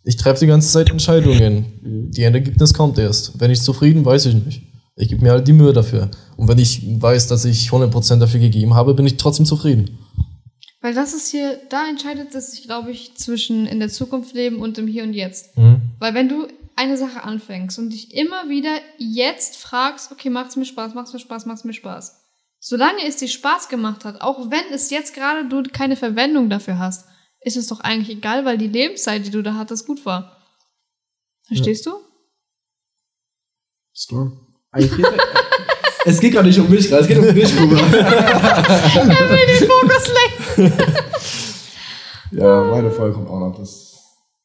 Ich treffe die ganze Zeit Entscheidungen. Die Endergebnis kommt erst. Wenn ich zufrieden, weiß ich nicht. Ich gebe mir halt die Mühe dafür. Und wenn ich weiß, dass ich 100% dafür gegeben habe, bin ich trotzdem zufrieden. Weil das ist hier, da entscheidet es sich, glaube ich, zwischen in der Zukunft leben und im Hier und Jetzt. Mhm. Weil wenn du eine Sache anfängst und dich immer wieder jetzt fragst, okay, macht's mir Spaß, macht's mir Spaß, macht's mir Spaß. Solange es dir Spaß gemacht hat, auch wenn es jetzt gerade du keine Verwendung dafür hast, ist es doch eigentlich egal, weil die Lebenszeit, die du da hattest, gut war. Verstehst du? Strong. Eigentlich geht, es geht gerade nicht um mich, es geht um dich, Kuba. Den Fokus lenken. Ja, meine Folge kommt auch noch. Das,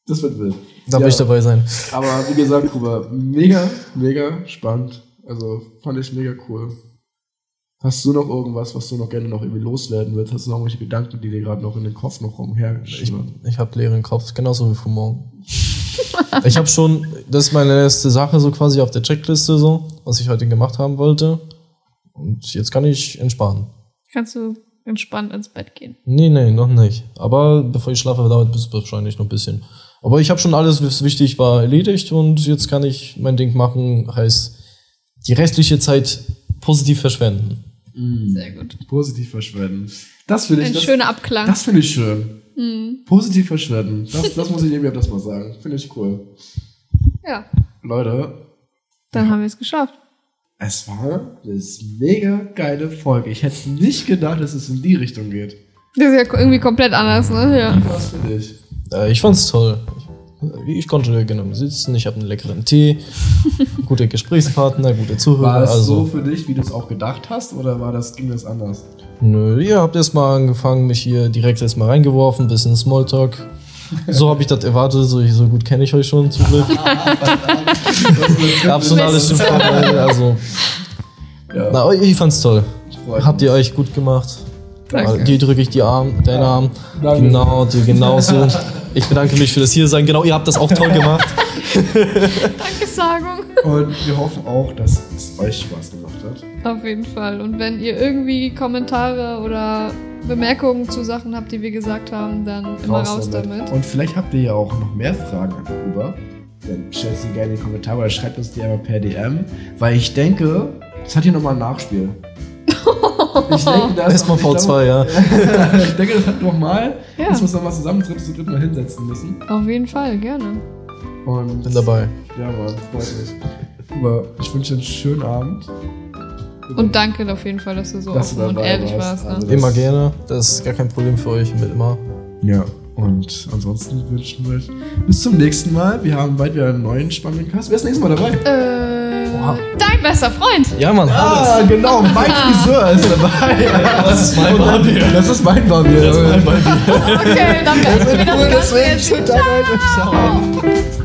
das wird wild. Da ja, will ich dabei sein. Aber wie gesagt, Kuba, mega, mega spannend. Also fand ich mega cool. Hast du noch irgendwas, was du noch gerne noch irgendwie loswerden willst? Hast du noch irgendwelche Gedanken, die dir gerade noch in den Kopf noch Ich, rumherschwirren? ich habe leeren Kopf, genauso wie von morgen. ich habe schon, das ist meine erste Sache so quasi auf der Checkliste so, was ich heute gemacht haben wollte. Und jetzt kann ich entspannen. Kannst du entspannt ins Bett gehen. Nee, nee, noch nicht. Aber bevor ich schlafe, dauert es wahrscheinlich noch ein bisschen. Aber ich habe schon alles, was wichtig war, erledigt und jetzt kann ich mein Ding machen. Heißt, die restliche Zeit positiv verschwenden. Sehr gut. Positiv verschwenden. Das finde ich. Ein das, schöner Abklang. Das finde ich schön. Positiv verschwenden. Das, das muss ich irgendwie das mal sagen. Finde ich cool. ja, Leute, dann haben wir es geschafft. Es war eine mega geile Folge. Ich hätte nicht gedacht, dass es in die Richtung geht. Das ist ja irgendwie komplett anders, ne? Ja. Was finde ich? Äh, ich fand's toll. Ich, ich konnte genau sitzen, ich habe einen leckeren Tee, gute Gesprächspartner, gute Zuhörer. War es so also, für dich, wie du es auch gedacht hast, oder war das, ging das anders? nö, ihr habt erstmal angefangen, mich hier direkt erstmal reingeworfen, bisschen Smalltalk. So habe ich das erwartet, so, so gut kenne ich euch schon zum Glück. Hab schon alles schon vorbereitet, also. Ja. Na, ich fand's toll. Habt ihr euch gut gemacht? Danke. Die drücke ich die Arm, deinen Arm. Danke. Genau, die genauso. Ich bedanke mich für das hier sein. Genau, ihr habt das auch toll gemacht. Dankesagung. Und wir hoffen auch, dass es euch Spaß gemacht hat. Auf jeden Fall. Und wenn ihr irgendwie Kommentare oder Bemerkungen zu Sachen habt, die wir gesagt haben, dann immer raus, damit. Und vielleicht habt ihr ja auch noch mehr Fragen an Kuba. Dann stellt sie gerne in die Kommentare oder schreibt uns die einmal per DM. Weil ich denke, das hat hier nochmal ein Nachspiel. Ich denke, das Erstmal ich glaube- V2, ja. ich denke, das hat nochmal, Ja. dass wir uns nochmal zusammen zu dritt zu dritt mal hinsetzen müssen. Auf jeden Fall, gerne. Und Bin dabei. Ja, Mann, freut mich. Kuba, ich wünsche dir einen schönen Abend. Und danke auf jeden Fall, dass du so Dass du offen und dabei ehrlich warst. warst. Ne? Also- Immer gerne. Das ist gar kein Problem für euch. Mit immer. Ja, und ansonsten wünschen wir euch bis zum nächsten Mal. Wir haben bald wieder einen neuen spannenden Cast. Wer ist das nächste Mal dabei? Äh, dein bester Freund. Ja, Mann. Ah, genau, mein Friseur ist dabei. Das ist mein Barbier. Das ist mein Barbier. Das ist mein Barbier. Okay, dann werden wir das Ganze jetzt. Leute. Ciao.